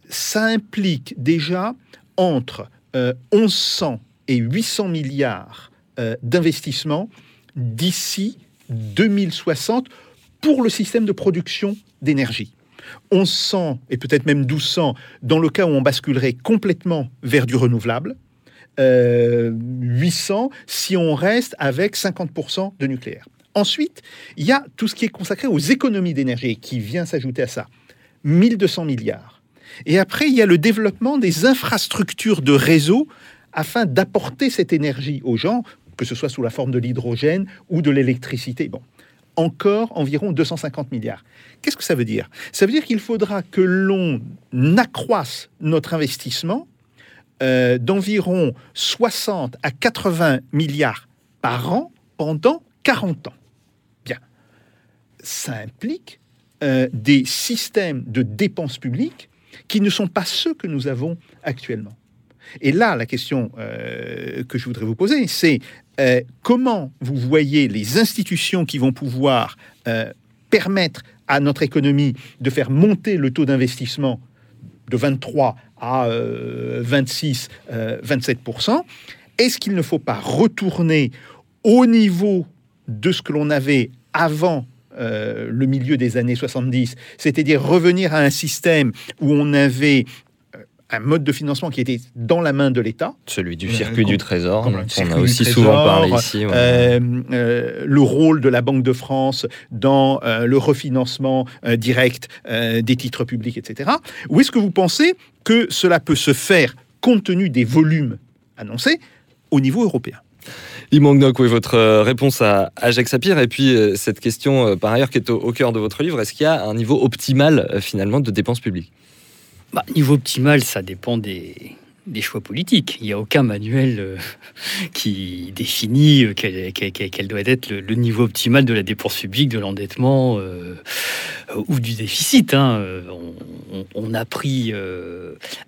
ça implique déjà entre euh, 1100 et 800 milliards d'investissements d'ici 2060 pour le système de production d'énergie. 1100 et peut-être même 1200 dans le cas où on basculerait complètement vers du renouvelable. Euh, 800 si on reste avec 50% de nucléaire. Ensuite, il y a tout ce qui est consacré aux économies d'énergie qui vient s'ajouter à ça. 1200 milliards. Et après, il y a le développement des infrastructures de réseau afin d'apporter cette énergie aux gens, que ce soit sous la forme de l'hydrogène ou de l'électricité. Bon, encore environ 250 milliards. Qu'est-ce que ça veut dire? Ça veut dire qu'il faudra que l'on accroisse notre investissement euh, d'environ 60 à 80 milliards par an pendant 40 ans. Bien. Ça implique euh, des systèmes de dépenses publiques qui ne sont pas ceux que nous avons actuellement. Et là, la question euh, que je voudrais vous poser, c'est euh, comment vous voyez les institutions qui vont pouvoir euh, permettre à notre économie de faire monter le taux d'investissement de 23 à euh, 26, euh, 27% Est-ce qu'il ne faut pas retourner au niveau de ce que l'on avait avant euh, le milieu des années 70, c'est-à-dire revenir à un système où on avait un mode de financement qui était dans la main de l'État,
Celui du circuit du trésor, on a aussi
trésor,
souvent parlé ici. ouais.
euh, euh, le rôle de la Banque de France dans euh, le refinancement euh, direct euh, des titres publics, etc. Ou est-ce que vous pensez que cela peut se faire compte tenu des volumes annoncés au niveau européen?
Il manque donc oui, votre euh, réponse à, à Jacques Sapir et puis euh, cette question euh, par ailleurs qui est au, au cœur de votre livre, est-ce qu'il y a un niveau optimal euh, finalement de dépenses publiques?
Bah, niveau optimal, ça dépend des, des choix politiques. Il n'y a aucun manuel euh, qui définit euh, quel, quel- quel- doit être le, niveau optimal de la dépense publique, de l'endettement euh, ou du déficit. hein. On, a pris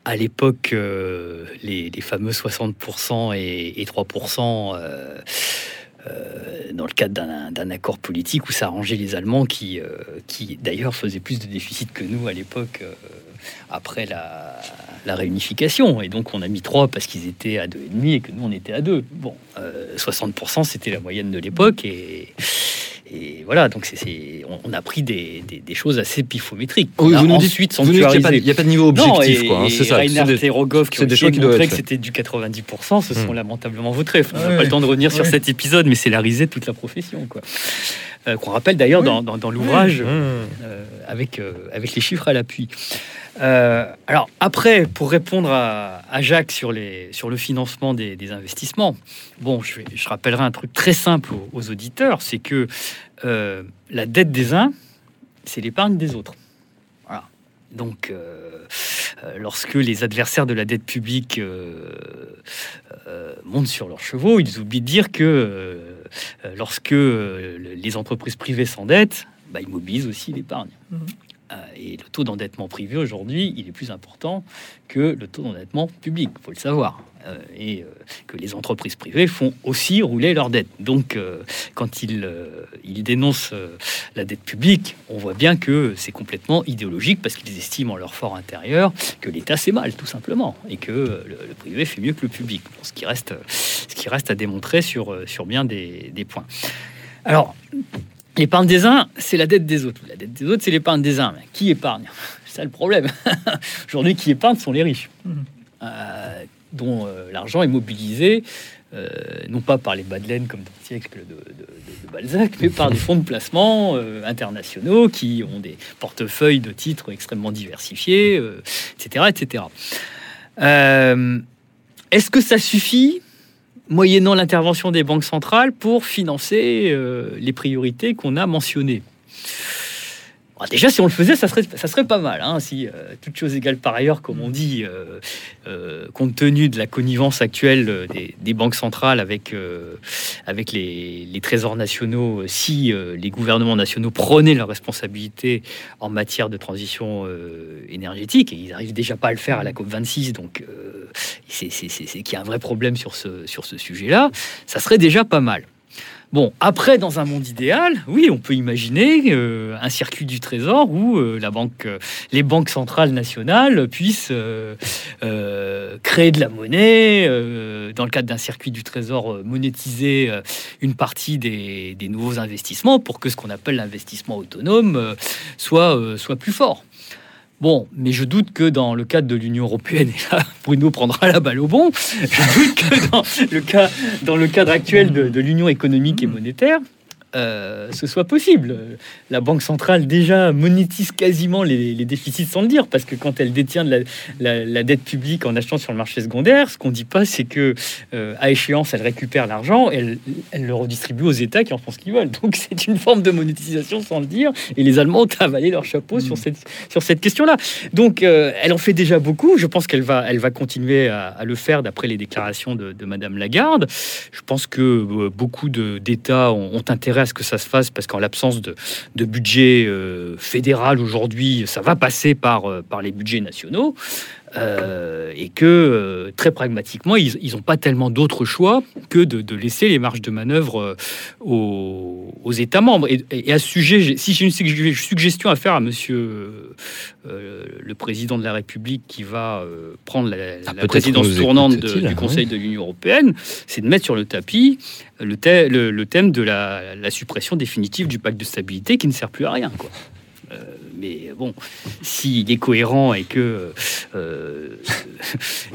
à l'époque les, fameux 60% et, et 3%. euh, euh, dans le cadre d'un- accord politique où ça arrangeait les Allemands qui, qui d'ailleurs faisaient plus de déficit que nous à l'époque après la, la réunification. Et donc on a mis 3 parce qu'ils étaient à 2,5 et que nous on était à 2. Bon, euh, 60% c'était la moyenne de l'époque et, et voilà, donc c'est- on, a pris des, des- des choses assez pifométriques.
Oui, vous nous dites-
ensuite
qu'il n'y a il a, pas de niveau objectif,
Non,
quoi. hein,
et,
c'est ça.
Reinhard
c'est des-
et Rogov qui ont
des
de
qui être
que c'était du 90%, se sont
Hmm.
lamentablement vautrés. On n'a
Ouais.
pas le temps de revenir sur
Ouais.
cet épisode, mais c'est la risée de toute la profession. Quoi. Euh, Qu'on rappelle d'ailleurs
Oui.
dans, dans- dans l'ouvrage
Mmh.
euh, avec, euh, avec les chiffres à l'appui. Euh, alors après, pour répondre à, Jacques sur, le financement des, investissements, bon, je, rappellerai un truc très simple aux, auditeurs, c'est que euh, la dette des uns, c'est l'épargne des autres. Donc, euh, lorsque les adversaires de la dette publique montent sur leurs chevaux, ils oublient de dire que lorsque le- les entreprises privées s'endettent, bah, ils mobilisent aussi l'épargne.
Mhm.
Euh, et le taux d'endettement privé aujourd'hui, il est plus important que le taux d'endettement public, il faut le savoir. Euh, et euh, que les entreprises privées font aussi rouler leur dette. Donc, quand ils, ils dénoncent la dette publique, on voit bien que c'est complètement idéologique parce qu'ils estiment en leur fort intérieur que l'État c'est mal, tout simplement, et que le, privé fait mieux que le public. Ce, qui reste, ce qui reste à démontrer sur, sur bien des, des points. Alors, l'épargne des uns, c'est la dette des autres. La dette des autres, c'est l'épargne des uns. Mais qui épargne C'est ça le problème. Aujourd'hui, qui épargne sont les riches, euh, dont euh, l'argent est mobilisé, euh, non pas par les bas de laine comme dans le siècle de, de- de- de Balzac, mais par des fonds de placement internationaux qui ont des portefeuilles de titres extrêmement diversifiés, etc. etc. Est-ce que ça suffit moyennant l'intervention des banques centrales pour financer euh, les priorités qu'on a mentionnées. Bon, déjà, si on le faisait, ça serait, ça serait pas mal. hein, si, euh, toutes choses égales par ailleurs, comme on dit, euh, euh, compte tenu de la connivence actuelle des, banques centrales avec, avec les, trésors nationaux, si les gouvernements nationaux prenaient leurs responsabilités en matière de transition énergétique, et ils n'arrivent déjà pas à le faire à la COP26, donc c'est qu'il y a un vrai problème sur ce, sur ce sujet-là, ça serait déjà pas mal. Bon, après, dans un monde idéal, oui, on peut imaginer euh, un circuit du trésor où euh, euh, les banques centrales nationales puissent créer de la monnaie, dans le cadre d'un circuit du trésor, monétiser une partie des, nouveaux investissements pour que ce qu'on appelle l'investissement autonome soit plus fort. Bon, mais je doute que dans le cadre de l'Union européenne, et là, Bruno prendra la balle au bon, je doute que dans le, cadre actuel de l'Union économique et monétaire, euh, ce soit possible. La Banque centrale déjà monétise quasiment les, les déficits sans le dire, parce que quand elle détient de la, la- la dette publique en achetant sur le marché secondaire, ce qu'on dit pas, c'est que euh, à échéance, elle récupère l'argent, elle, elle le redistribue aux États qui en font ce qu'ils veulent. Donc c'est une forme de monétisation sans le dire, et les Allemands ont avalé leur chapeau sur cette, sur cette question-là. Donc euh, elle en fait déjà beaucoup. Je pense qu'elle va, elle va continuer à, à le faire d'après les déclarations de, de Madame Lagarde. Je pense que beaucoup d'États ont, ont intérêt à ce que ça se fasse parce qu'en l'absence de, budget euh, fédéral aujourd'hui, ça va passer par, euh, par les budgets nationaux. Euh, et que euh, très pragmatiquement, ils n'ont pas tellement d'autres choix que de, de laisser les marges de manœuvre euh, aux, aux États membres. Et, et à ce sujet, si j'ai une sugg- suggestion à faire à Monsieur euh, le président de la République qui va prendre la,
Ah,
présidence tournante de- du
oui.
Conseil de l'Union européenne, c'est de mettre sur le tapis le, thè- le- le thème de la, la suppression définitive du pacte de stabilité qui ne sert plus à rien. Quoi. Euh, mais bon, s'il est cohérent et que euh,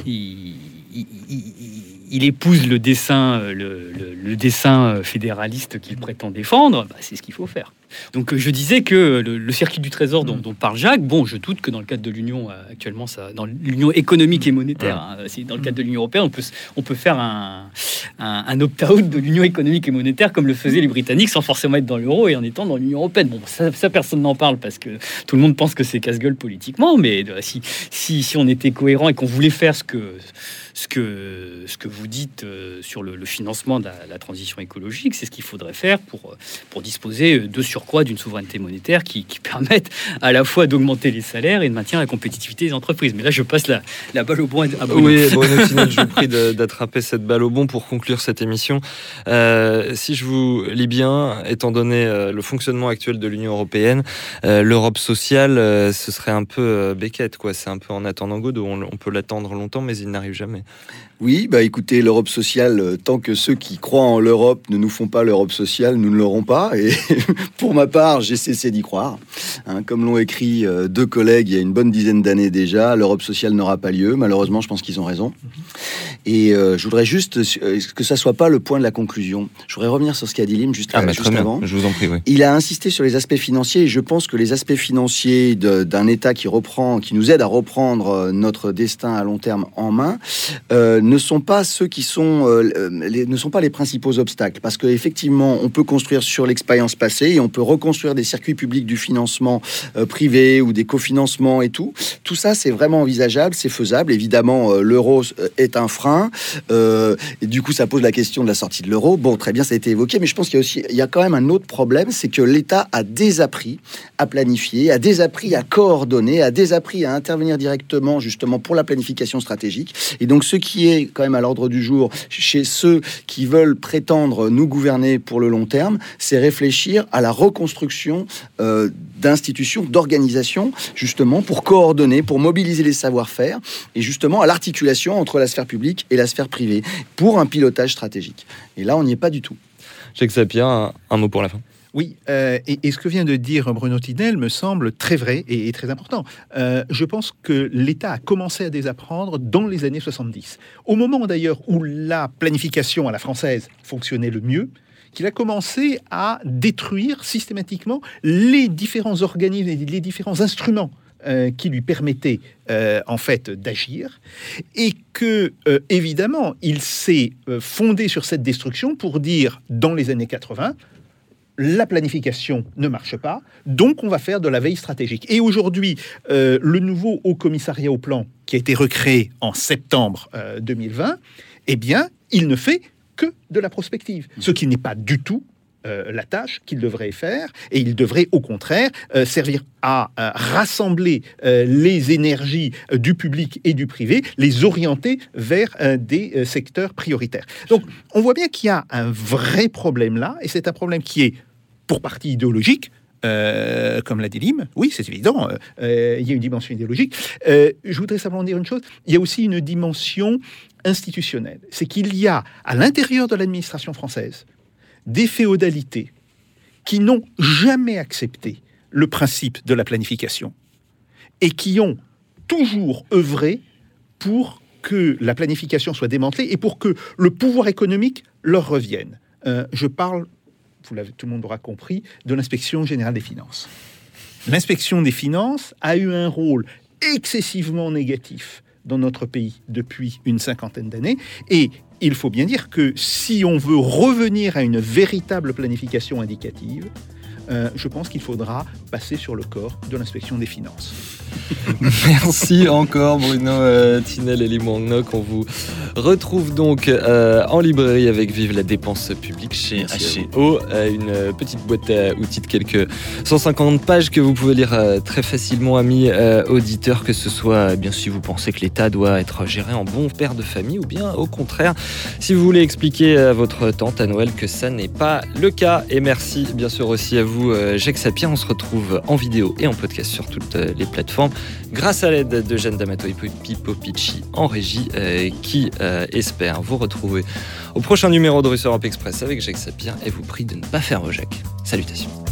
il, il- épouse le dessin, euh, le, le- dessin euh, fédéraliste qu'il prétend défendre, bah, c'est ce qu'il faut faire. Donc euh, je disais que le, le circuit du trésor dont, dont parle Jacques, bon, je doute que dans le cadre de l'Union euh, actuellement, ça, dans l'Union économique et monétaire, hein, dans le cadre de l'Union européenne, on peut, on peut faire un, un, un opt-out de l'Union économique et monétaire comme le faisaient les Britanniques sans forcément être dans l'euro et en étant dans l'Union européenne. Bon, ça, ça, personne n'en parle parce que tout le monde pense que c'est casse-gueule politiquement, mais euh, si, si, si on était cohérent et qu'on voulait faire ce que, ce que, ce que vous dites sur le, le financement de la, la transition écologique, c'est ce qu'il faudrait faire pour, pour disposer de surcroît d'une souveraineté monétaire qui, qui permette à la fois d'augmenter les salaires et de maintenir la compétitivité des entreprises. Mais là, je passe la, la balle au bon à Bruno.
Oui, Bruno je vous prie d'attraper cette balle au bon pour conclure cette émission. Euh, si je vous lis bien, étant donné euh, le fonctionnement actuel de l'Union européenne, euh, l'Europe sociale, euh, ce serait un peu Beckett, quoi. C'est un peu en attendant Godot. On, on peut l'attendre longtemps, mais il n'arrive jamais.
Oui, bah écoutez, l'Europe sociale, euh, tant que ceux qui croient en l'Europe ne nous font pas l'Europe sociale, nous ne l'aurons pas. Et pour ma part, j'ai cessé d'y croire. Hein, comme l'ont écrit euh, deux collègues il y a une bonne dizaine d'années déjà, l'Europe sociale n'aura pas lieu. Malheureusement, je pense qu'ils ont raison. Et euh, je voudrais juste que ça soit pas le point de la conclusion? Je voudrais revenir sur ce qu'a dit Lim juste,
Ah, bah,
juste avant.
Je vous en prie, oui.
Il a insisté sur les aspects financiers et je pense que les aspects financiers d'un État qui reprend, qui nous aide à reprendre notre destin à long terme en main, euh, ne sont pas ceux qui sont, euh, les, ne sont pas les principaux obstacles. Parce qu'effectivement, on peut construire sur l'expérience passée et on peut reconstruire des circuits publics du financement euh, privé ou des cofinancements et tout. Tout ça, c'est vraiment envisageable, c'est faisable. Évidemment, euh, l'euro euh, est un frein. euh, et du coup, ça pose la question de la sortie de l'euro. Bon, très bien, ça a été évoqué, mais je pense qu'il y a aussi, il y a quand même un autre problème, c'est que l'État a désappris à planifier, a désappris à coordonner, a désappris à intervenir directement justement pour la planification stratégique. Et donc, ce qui est quand même à l'ordre du jour chez ceux qui veulent prétendre nous gouverner pour le long terme, c'est réfléchir à la reconstruction euh, d'institutions, d'organisations, justement pour coordonner, pour mobiliser les savoir-faire et justement à l'articulation entre la sphère publique et la sphère privée pour un pilotage stratégique. Et là, on n'y est pas du tout.
Jacques Sapir, un, un mot pour la fin.
Oui, euh, et, ce que vient de dire Bruno Tinel me semble très vrai et, très important. Euh, je pense que l'État a commencé à désapprendre dans les années 70. Au moment d'ailleurs où la planification à la française fonctionnait le mieux, qu'il a commencé à détruire systématiquement les différents organismes et les différents instruments euh, qui lui permettaient en fait d'agir et que évidemment il s'est fondé sur cette destruction pour dire dans les années 80 la planification ne marche pas, donc on va faire de la veille stratégique. Et aujourd'hui, euh, le nouveau Haut Commissariat au Plan, qui a été recréé en septembre euh, 2020, eh bien, il ne fait que de la prospective, ce qui n'est pas du tout euh, la tâche qu'il devrait faire, et il devrait au contraire euh, servir à euh, rassembler euh, les énergies euh, du public et du privé, les orienter vers euh, des euh, secteurs prioritaires. Donc on voit bien qu'il y a un vrai problème là, et c'est un problème qui est pour partie idéologique. euh, comme l'a dit Lim, oui, c'est évident, euh, euh, il y a une dimension idéologique. Je voudrais simplement dire une chose, il y a aussi une dimension institutionnelle. C'est qu'il y a à l'intérieur de l'administration française des féodalités qui n'ont jamais accepté le principe de la planification et qui ont toujours œuvré pour que la planification soit démantelée et pour que le pouvoir économique leur revienne. Je parle, tout le monde aura compris, de l'inspection générale des finances. L'inspection des finances a eu un rôle excessivement négatif dans notre pays depuis une cinquantaine d'années et il faut bien dire que si on veut revenir à une véritable planification indicative, euh, je pense qu'il faudra passer sur le corps de l'inspection des finances.
Merci encore Bruno euh, Tinel et Lim Nock. On vous retrouve donc euh, en librairie avec Vive la dépense publique chez HO. Euh, une petite boîte à outils de quelques 150 pages que vous pouvez lire euh, très facilement, amis euh, auditeurs, que ce soit bien si vous pensez que l'État doit être géré en bon père de famille ou bien au contraire, si vous voulez expliquer à votre tante à Noël que ça n'est pas le cas. Et merci bien sûr aussi à vous, euh, Jacques. On se retrouve en vidéo et en podcast sur toutes euh, les plateformes grâce à l'aide de Jeanne D'Amato et Pipo Picci en régie euh, qui espère vous retrouver au prochain numéro de Russe Europe Express avec Jacques Sapir et vous prie de ne pas faire vos Jacques. Salutations.